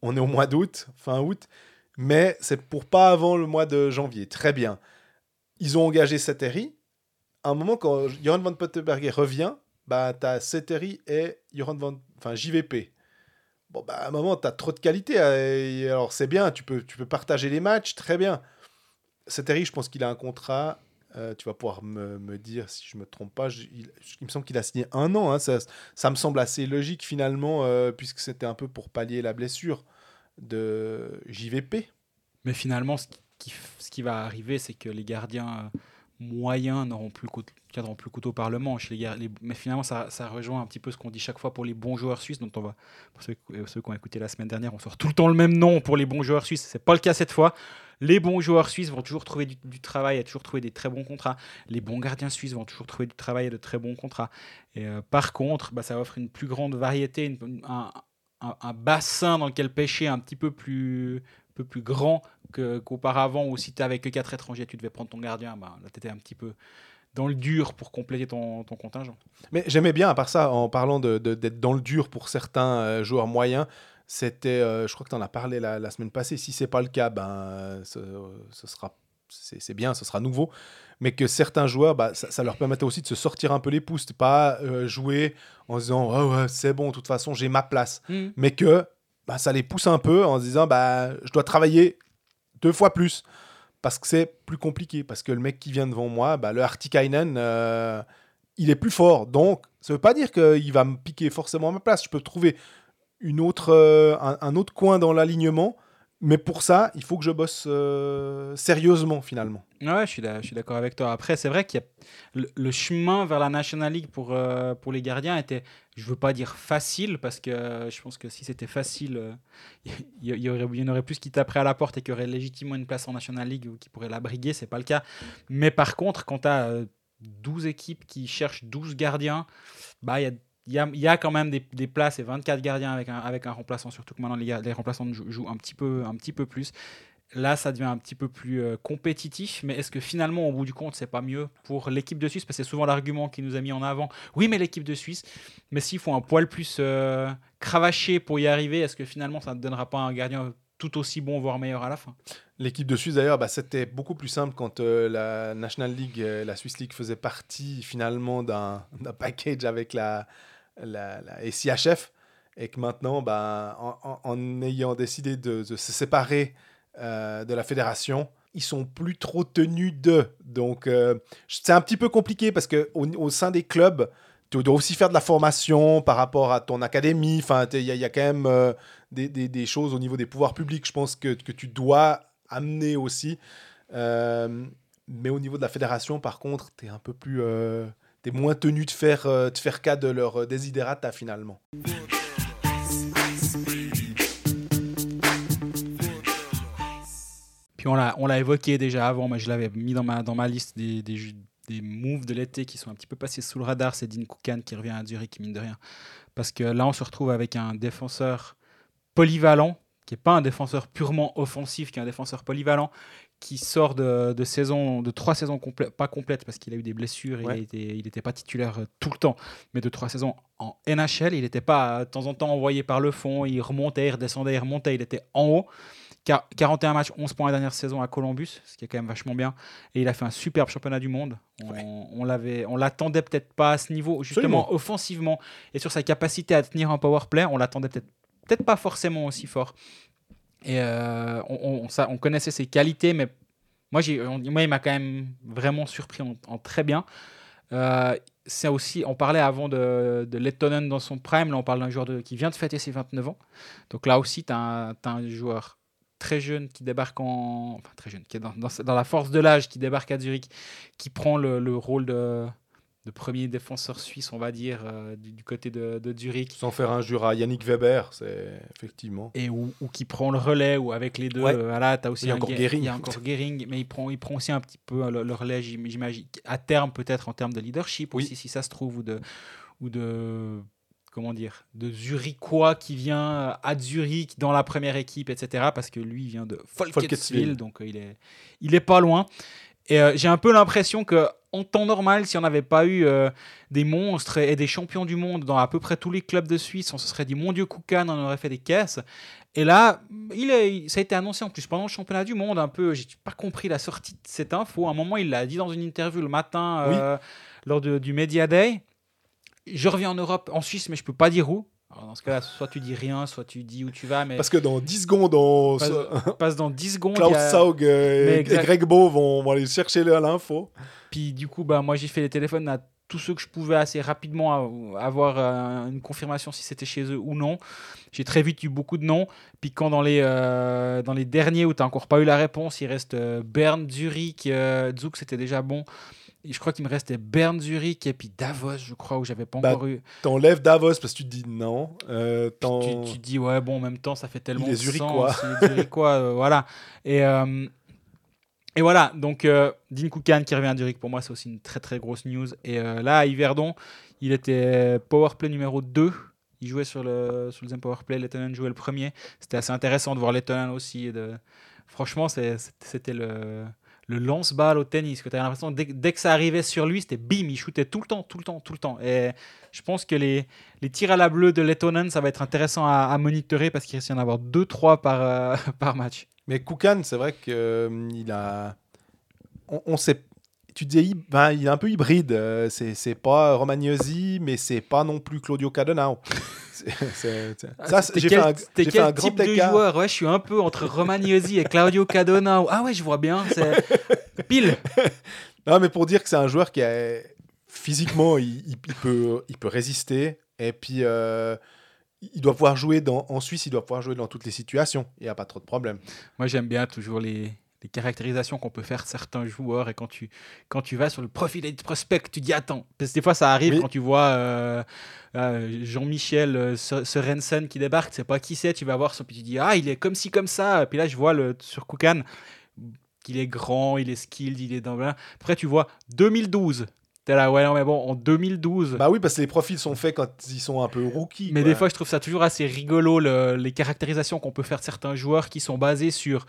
On est au mois d'août, fin août. Mais c'est pour pas avant le mois de janvier. Très bien. Ils ont engagé Seteri. À un moment, quand Joran van Pottelberger revient, bah, tu as Seteri et Joran van, enfin, JVP. Bon, bah, à un moment, tu as trop de qualité. euh, et alors, c'est bien, tu peux, tu peux partager les matchs, très bien. Seteri, je pense qu'il a un contrat. Euh, tu vas pouvoir me, me dire si je me trompe pas. il, me semble qu'il a signé un an. hein, ça, ça me semble assez logique finalement, euh, puisque c'était un peu pour pallier la blessure de JVP. Mais finalement, ce qui, ce qui va arriver, c'est que les gardiens euh, moyens n'auront plus, cout- tiendront plus couteau par le manche. Les les- mais finalement, ça, ça rejoint un petit peu ce qu'on dit chaque fois pour les bons joueurs suisses, dont on va, pour ceux, euh, ceux qui ont écouté la semaine dernière, on sort tout le temps le même nom pour les bons joueurs suisses. C'est pas le cas cette fois. Les bons joueurs suisses vont toujours trouver du, travail et toujours trouver des très bons contrats. Les bons gardiens suisses vont toujours trouver du travail et de très bons contrats. Et euh, par contre, bah, ça offre une plus grande variété, un, un- bassin dans lequel pêcher un petit peu plus, peu plus grand qu'auparavant, où si tu n'avais que 4 étrangers, tu devais prendre ton gardien. Bah, là, tu étais un petit peu dans le dur pour compléter ton, ton contingent. Mais j'aimais bien, à part ça, en parlant de- d'être dans le dur pour certains euh, joueurs moyens, c'était, euh, je crois que tu en as parlé la, la semaine passée, si c'est pas le cas, ben, ce, ce sera, c'est bien, ce sera nouveau, mais que certains joueurs, bah, ça, ça leur permettait aussi de se sortir un peu les pouces, de pas euh, jouer en se disant, oh, ouais, c'est bon, de toute façon, j'ai ma place, mais que bah, ça les pousse un peu en se disant, bah, je dois travailler deux fois plus. Parce que c'est plus compliqué. Parce que le mec qui vient devant moi, bah, le Artikainen, euh, il est plus fort. Donc, ça veut pas dire qu'il va me piquer forcément ma place. Je peux trouver une euh, un autre coin dans l'alignement. Mais pour ça, il faut que je bosse euh, sérieusement, finalement. Ouais, je suis d'accord avec toi. Après, c'est vrai qu'il y a le, chemin vers la National League pour, euh, les gardiens était, je veux pas dire facile, parce que euh, je pense que si c'était facile, il y en aurait plus qui taperaient à la porte et qui auraient légitimement une place en National League ou qui pourraient la briguer, c'est pas le cas. Mais par contre, quand tu as 12 équipes qui cherchent 12 gardiens, bah, il y a il y a, quand même des, places et 24 gardiens avec un, avec un remplaçant, surtout que maintenant les, remplaçants jouent, un, petit peu, un petit peu plus. Là, ça devient un petit peu plus euh, compétitif, mais est-ce que finalement, au bout du compte, c'est pas mieux pour l'équipe de Suisse? Parce que c'est souvent l'argument qui nous a mis en avant. Oui, mais l'équipe de Suisse, mais s'il faut un poil plus euh, cravaché pour y arriver, est-ce que finalement, ça ne donnera pas un gardien tout aussi bon, voire meilleur à la fin? L'équipe de Suisse, d'ailleurs, bah, c'était beaucoup plus simple quand euh, la National League, la Swiss League faisait partie finalement d'un package avec la, la, la SIHF et que maintenant, bah, en, ayant décidé de, se séparer euh, de la fédération, ils sont plus trop tenus de. Donc, euh, c'est un petit peu compliqué parce que au, sein des clubs, tu dois aussi faire de la formation par rapport à ton académie. Enfin, il y, a- quand même euh, des, des- choses au niveau des pouvoirs publics, je pense, que, que tu dois amener aussi. Mais au niveau de la fédération, par contre, tu es un peu plus. Euh, tu es moins tenu de faire, euh, de faire cas de leur euh, desiderata finalement. Puis on l'a, on l'a évoqué déjà avant, mais je l'avais mis dans ma, dans ma liste des, des, des moves de l'été qui sont un petit peu passés sous le radar. C'est Dean Koukan qui revient à Zurich, mine de rien. Parce que là, on se retrouve avec un défenseur polyvalent, qui n'est pas un défenseur purement offensif, qui est un défenseur polyvalent, qui sort de, de saison, de trois saisons complè- pas complètes parce qu'il a eu des blessures, Ouais. il n'était pas titulaire euh, tout le temps, mais de trois saisons en NHL. Il n'était pas euh, de temps en temps envoyé par le fond, il remontait, il redescendait, il remontait, il était en haut. Quar- 41 matchs, 11 points la dernière saison à Columbus, ce qui est quand même vachement bien. Et il a fait un superbe championnat du monde. On, Ouais. on l'avait, on l'attendait peut-être pas à ce niveau, justement Absolument. offensivement et sur sa capacité à tenir un power play, on l'attendait peut-être peut-être pas forcément aussi fort. Et euh, on, connaissait ses qualités, mais moi, moi il m'a quand même vraiment surpris en, très bien. Euh, c'est aussi, on parlait avant de, de Lettonen dans son prime, là on parle d'un joueur qui vient de fêter ses 29 ans. Donc là aussi, tu as, un joueur très jeune qui débarque en... Enfin très jeune, qui est dans, la force de l'âge, qui débarque à Zurich, qui prend le rôle de, de premier défenseur suisse, on va dire, euh, du, du côté de, de Zurich. Sans faire injure à Yannick Weber, c'est effectivement. Et ou, qui prend le relais, ou avec les deux, Ouais. euh, voilà, t'as aussi Il y a encore Ge- Gehring. Il y a encore Gehring, mais il prend, il prend aussi un petit peu euh, le, le relais, j'im- j'imagine, à terme peut-être en termes de leadership Oui. aussi, si ça se trouve, ou de, ou de comment dire, de Zurichois qui vient euh, à Zurich dans la première équipe, etc. Parce que lui, il vient de Folketsville. donc il est, il est pas loin. Et euh, j'ai un peu l'impression que en temps normal, si on n'avait pas eu euh, des monstres et des champions du monde dans à peu près tous les clubs de Suisse, on se serait dit mon Dieu Koukan, on aurait fait des caisses. Et là, il est, ça a été annoncé en plus pendant le championnat du monde un peu. J'ai pas compris la sortie de cette info. À un moment, il l'a dit dans une interview le matin euh, lors de- du Media Day. Je reviens en Europe, en Suisse, mais je peux pas dire où. Alors dans ce cas-là, soit tu dis rien, soit tu dis où tu vas, mais Parce que dans 10 secondes, on... passe, passe dans 10 secondes. Klaus a- Saug euh, et, Greg Beau vont, vont aller chercher l'info. Puis du coup, bah, moi j'ai fait les téléphones à tous ceux que je pouvais assez rapidement avoir euh, une confirmation si c'était chez eux ou non. J'ai très vite eu beaucoup de noms. Puis quand dans les, euh, dans les derniers où tu n'as encore pas eu la réponse, il reste euh, Berne, Zurich, euh, Zug c'était déjà bon. Je crois qu'il me restait Berne, Zurich et puis Davos, je crois, où j'avais pas Bah, encore eu. T'enlèves Davos parce que tu te dis non. Euh, Tu, tu te dis, ouais, bon, en même temps, ça fait tellement de Zurichois. est Zurichois, euh, voilà. Et, euh, et voilà, donc Dean Koukan qui revient à Zurich, pour moi, c'est aussi une très très grosse news. Et là, à Yverdon, il était powerplay numéro 2. Il jouait sur le, sur le deuxième powerplay. Lettonen jouait le premier. C'était assez intéressant de voir Lettonen aussi. et de... Franchement, c'était le, le lance-balle au tennis. Que tu l'impression dès, que ça arrivait sur lui, c'était bim, il shootait tout le temps, tout le temps, tout le temps. Et je pense que les, les tirs à la bleue de Lettonen, ça va être intéressant à, monitorer parce qu'il risque d'y en avoir 2-3 par, euh, par match. Mais Koukan, c'est vrai qu'il a. On, on sait. Tu disais, ben, il est un peu hybride. euh, c'est pas Romagnosi, mais c'est pas non plus Claudio Cadenau. T'es j'ai quel, fait un, fait quel un grand type de joueur? Ouais, je suis un peu entre Romagnosi et Claudio Cadonao. Ah ouais, je vois bien. C'est pile. Non, mais pour dire que c'est un joueur qui a physiquement, il peut, il peut résister. Et puis, euh, il doit pouvoir jouer dans, en Suisse, il doit pouvoir jouer dans toutes les situations. Il n'y a pas trop de problème. Moi, j'aime bien toujours les, les caractérisations qu'on peut faire de certains joueurs. Et quand tu, quand tu vas sur le profil et prospect, tu dis attends. Parce que des fois, ça arrive Oui. quand tu vois euh, euh, Jean-Michel euh, Se- Sorensen qui débarque. Tu sais pas qui c'est. Tu vas voir son. Puis tu dis ah, il est comme ci, comme ça. Et puis là, je vois le, sur Koukan qu'il est grand, il est skilled, il est dans. Après, tu vois 2012. T'es là, ouais, non, mais bon, en 2012. Bah oui, parce que les profils sont faits quand ils sont un peu rookies. Mais quoi. des fois, je trouve ça toujours assez rigolo, le- les caractérisations qu'on peut faire de certains joueurs qui sont basées sur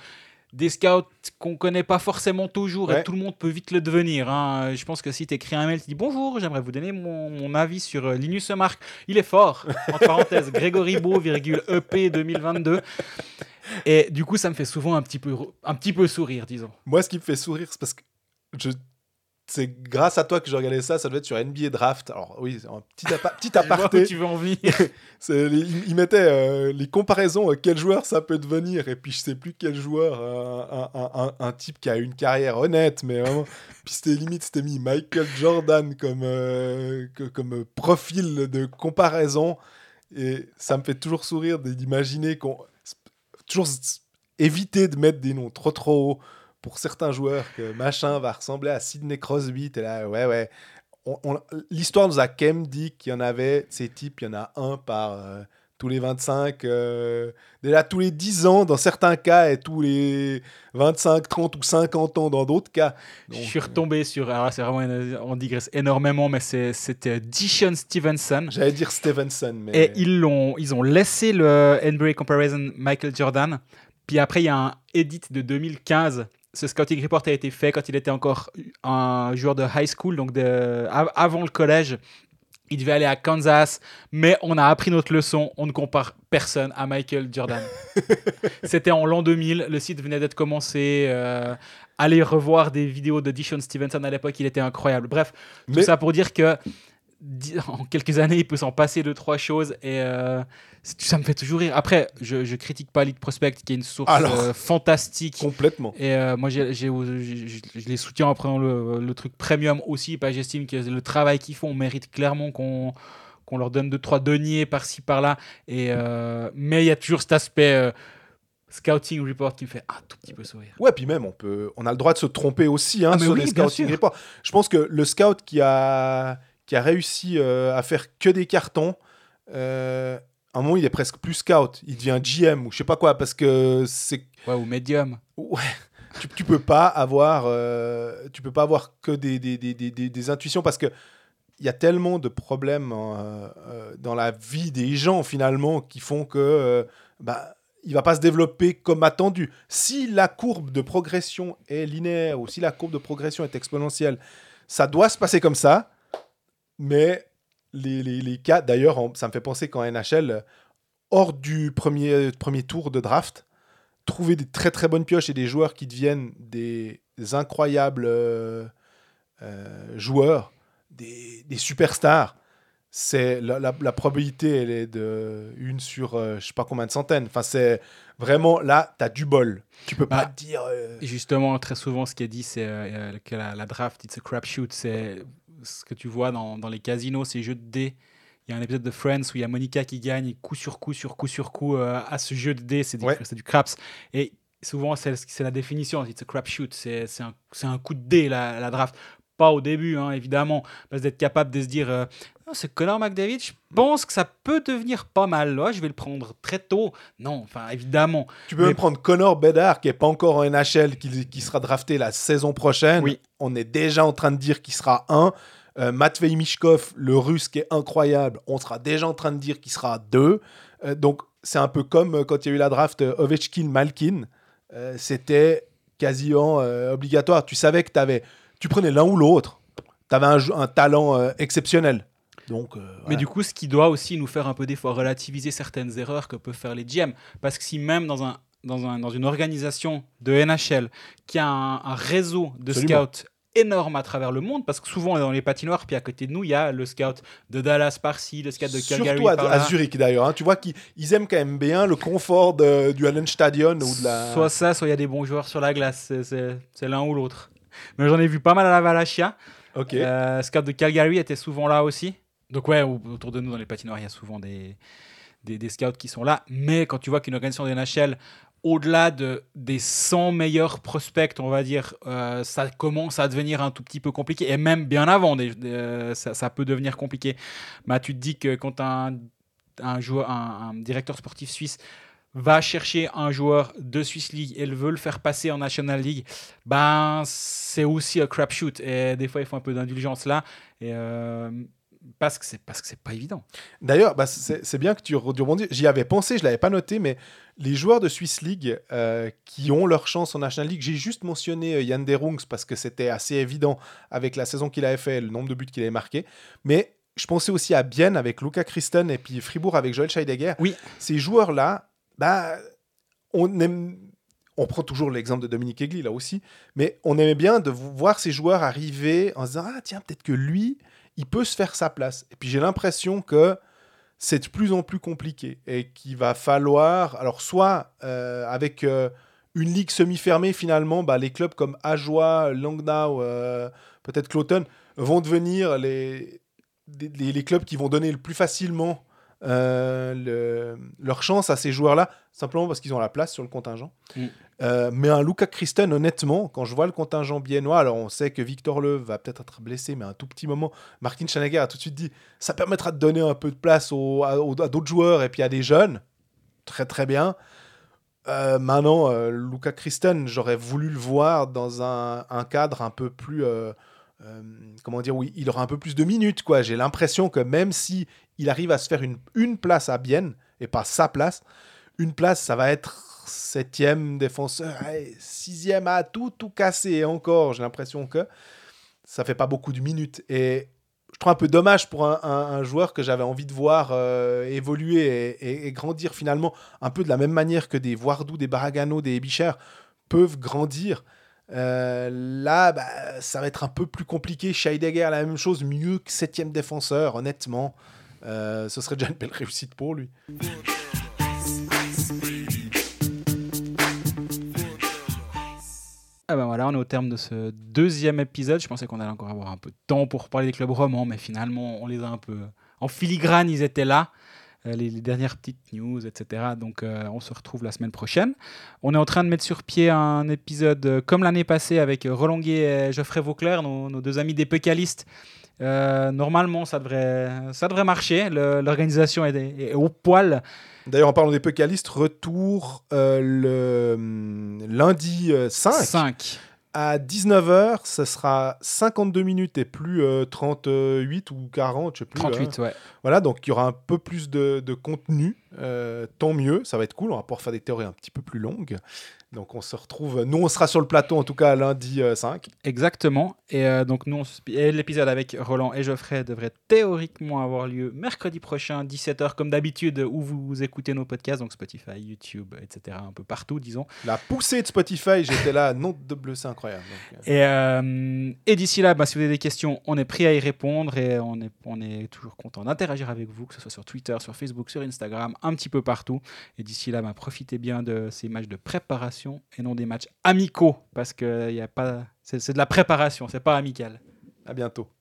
des scouts qu'on connaît pas forcément toujours Ouais. et tout le monde peut vite le devenir. hein. Je pense que si tu écris un mail, tu dis bonjour, j'aimerais vous donner mon, mon avis sur euh, Linus Mark. Il est fort, entre parenthèses, Grégory Beau, virgule EP 2022. Et du coup, ça me fait souvent un petit peu, un petit peu sourire, disons. Moi, ce qui me fait sourire, c'est parce que je... c'est grâce à toi que j'ai regardé ça. Ça devait être sur NBA Draft. Alors oui, c'est un petit, apa- petit aparté. tu veux en venir. Il, il mettait euh, les comparaisons, euh, quel joueur ça peut devenir, et puis je sais plus quel joueur, euh, un, un- un- un type qui a une carrière honnête, mais vraiment. puis c'était limite, c'était mis Michael Jordan comme, que- comme profil de comparaison, et ça me fait toujours sourire d'imaginer qu'on. Toujours éviter de mettre des noms trop trop hauts pour certains joueurs, que machin va ressembler à Sidney Crosby, t'es là, ouais, ouais l'histoire nous a quand même dit qu'il y en avait, ces types, il y en a un par euh, tous les 25, euh, déjà tous les 10 ans dans certains cas et tous les 25, 30 ou 50 ans dans d'autres cas. Je suis retombé sur. Alors, là, c'est vraiment. une- On digresse énormément, mais c'est- c'était Dishon Stevenson. J'allais dire Stevenson, mais Et ils, l'ont, ils ont laissé le NBA Comparison Michael Jordan. Puis après, il y a un edit de 2015. Ce scouting report a été fait quand il était encore un joueur de high school, donc de, avant le collège. Il devait aller à Kansas, mais on a appris notre leçon. On ne compare personne à Michael Jordan. C'était en l'an 2000. Le site venait d'être commencé. euh, allez revoir des vidéos de Dishon Stevenson à l'époque. Il était incroyable. Bref, tout Mais- ça pour dire que en quelques années, il peut s'en passer deux, trois choses. Et euh, ça me fait toujours rire. Après, je, je critique pas Lead Prospect, qui est une source Alors. euh, fantastique. Complètement. Et euh, moi, je, les soutiens en prenant le, le truc premium aussi. Parce que j'estime que le travail qu'ils font mérite clairement qu'on qu'on leur donne deux, trois deniers par-ci, par-là. Et, mais il y a toujours cet aspect scouting report qui me fait un tout petit peu sourire. Ouais, puis même, on, peut, on a le droit de se tromper aussi hein, Ah, sur oui, les scouting reports. Je pense que le scout qui a, qui a réussi euh, à faire que des cartons, euh, à un moment, il est presque plus scout. Il devient GM ou je sais pas quoi, parce que c'est. Ouais, ou medium. Ouais. Tu, tu peux pas avoir euh, tu peux pas avoir que des, des, des, des, intuitions parce que il y a tellement de problèmes euh, euh, dans la vie des gens finalement qui font que bah, il va pas se développer comme attendu. Si la courbe de progression est linéaire ou si la courbe de progression est exponentielle, ça doit se passer comme ça. Mais les, les, les cas, d'ailleurs, ça me fait penser qu'en NHL, hors du premier, premier tour de draft, trouver des très très bonnes pioches et des joueurs qui deviennent des, incroyables euh, euh, joueurs, des, des superstars, c'est la, la- la probabilité, elle est de une sur euh, je sais pas combien de centaines. Enfin, c'est vraiment là, tu as du bol. Tu peux pas Bah, te dire. euh, justement, très souvent, ce qui est dit, c'est que la, la draft, it's a crapshoot. C'est ce que tu vois dans, dans les casinos, ces jeux de dés. Il y a un épisode de Friends où il y a Monica qui gagne coup sur coup sur coup sur coup euh, à ce jeu de dés. C'est du, Ouais. c'est du craps. Et souvent, c'est la définition. It's a crapshoot. C'est c'est un, c'est un coup de dé, la, la draft. Pas au début, hein, évidemment. Parce d'être capable de se dire euh, Ah, ce Connor McDavid, je pense que ça peut devenir pas mal. Là, je vais le prendre très tôt. Non, enfin, évidemment. Tu peux Mais- même prendre Connor Bedard, qui est pas encore en NHL, qui, qui sera drafté la saison prochaine. Oui. On est déjà en train de dire qu'il sera un. Euh, Matvei Mishkov, le russe qui est incroyable, on sera déjà en train de dire qu'il sera deux. Euh, donc c'est un peu comme euh, quand il y a eu la draft euh, Ovechkin-Malkin. Euh, C'était quasiment obligatoire. Tu savais que avais, tu prenais l'un ou l'autre. Tu avais un, talent exceptionnel. Donc, euh, Mais du coup, ce qui doit aussi nous faire un peu des fois relativiser certaines erreurs que peuvent faire les GM. Parce que si même dans, un, dans, un, dans une organisation de NHL qui a un, un réseau de Absolument. scouts énorme à travers le monde, parce que souvent on est dans les patinoires, puis à côté de nous, il y a le scout de Dallas par-ci, le scout de Calgary Surtout à, par à. Zurich d'ailleurs. hein. Tu vois qu'ils ils aiment quand même bien le confort de- du Hallenstadion ou de la. Soit ça, soit il y a des bons joueurs sur la glace. C'est l'un ou l'autre. Mais j'en ai vu pas mal à la Valachia. Ok. Euh, Scout de Calgary était souvent là aussi. Donc ouais, au- autour de nous dans les patinoires, il y a souvent des, des, scouts qui sont là. Mais quand tu vois qu'une organisation de NHL, au-delà de, des 100 meilleurs prospects, on va dire, euh, ça commence à devenir un tout petit peu compliqué. Et même bien avant, euh, ça, peut devenir compliqué. Bah, tu te dis que quand un, un, joueur, un, directeur sportif suisse va chercher un joueur de Swiss League et veut le faire passer en National League, ben c'est aussi un crapshoot. Et des fois, il faut un peu d'indulgence là. Et euh, parce que c'est parce que c'est pas évident. D'ailleurs, bah, c'est bien que tu re- tu rebondis. J'y avais pensé, je l'avais pas noté, mais les joueurs de Swiss League euh, qui ont leur chance en National League, j'ai juste mentionné euh, Yann Derungs parce que c'était assez évident avec la saison qu'il avait fait, le nombre de buts qu'il avait marqué. Mais je pensais aussi à Bienne avec Luca Christen et puis Fribourg avec Joel Scheidegger. Oui. Ces joueurs-là, bah, on aime. On prend toujours l'exemple de Dominique Egli là aussi, mais on aimait bien de voir ces joueurs arriver en se disant ah tiens peut-être que lui il peut se faire sa place. Et puis j'ai l'impression que c'est de plus en plus compliqué et qu'il va falloir, alors soit euh, avec euh, une ligue semi-fermée finalement, bah, les clubs comme Ajoie, Langnau, euh, peut-être Cloton vont devenir les, les clubs qui vont donner le plus facilement euh, le- leur chance à ces joueurs-là, simplement parce qu'ils ont la place sur le contingent. Mm. Euh, mais un Luca Christen, honnêtement, quand je vois le contingent biennois, alors on sait que Victor Leu va peut-être être blessé, mais un tout petit moment, Martin Schanegger a tout de suite dit ça permettra de donner un peu de place aux- à, d'autres joueurs et puis à des jeunes. Très très bien. Euh, maintenant, euh, Luca Christen, j'aurais voulu le voir dans un, un cadre un peu plus. euh, comment dire Oui, il aura un peu plus de minutes, quoi. J'ai l'impression que même si il arrive à se faire une, une place à Bienne, et pas sa place, une place, ça va être septième défenseur, ouais, sixième à tout, tout casser. Et encore, j'ai l'impression que ça fait pas beaucoup de minutes. Et je trouve un peu dommage pour un, joueur que j'avais envie de voir euh, évoluer et, grandir finalement un peu de la même manière que des Voardou, des Baragano, des Bichère peuvent grandir. Euh, là, bah, ça va être un peu plus compliqué. Scheidegger, la même chose, mieux que septième défenseur, honnêtement. Euh, ce serait déjà une belle réussite pour lui. Ah ben voilà, on est au terme de ce deuxième épisode. Je pensais qu'on allait encore avoir un peu de temps pour parler des clubs romans, mais finalement, on les a un peu en filigrane, ils étaient là. Euh, les, dernières petites news, etc. Donc euh, on se retrouve la semaine prochaine. On est en train de mettre sur pied un épisode comme l'année passée avec Roland Guet et Geoffrey Vauclair, nos, nos deux amis des pécalistes. Euh, normalement, ça devrait, ça devrait marcher. L'organisation est, est au poil. D'ailleurs, en parlant des Pécalistes, retour euh, le hum, lundi euh, 5, 5. à 19h. Ce sera 52 minutes et plus euh, 38 ou 40, je sais plus. hein. 38, ouais. Voilà, donc il y aura un peu plus de, de contenu. Euh, tant mieux, ça va être cool. On va pouvoir faire des théories un petit peu plus longues. Donc on se retrouve. Nous, on sera sur le plateau en tout cas lundi euh, 5. Exactement. Et euh, donc, nous, on l'épisode avec Roland et Geoffrey devrait théoriquement avoir lieu mercredi prochain, 17h, comme d'habitude, où vous écoutez nos podcasts, donc Spotify, YouTube, etc., un peu partout, disons. La poussée de Spotify, j'étais là, non de bleu, c'est incroyable. Donc, euh, Et, euh, et d'ici là, bah, si vous avez des questions, on est prêt à y répondre et on est, on est toujours content d'interagir avec vous, que ce soit sur Twitter, sur Facebook, sur Instagram, un petit peu partout. Et d'ici là, bah, profitez bien de ces matchs de préparation et non des matchs amicaux, parce que y a pas, c'est de la préparation, c'est pas amical. à bientôt.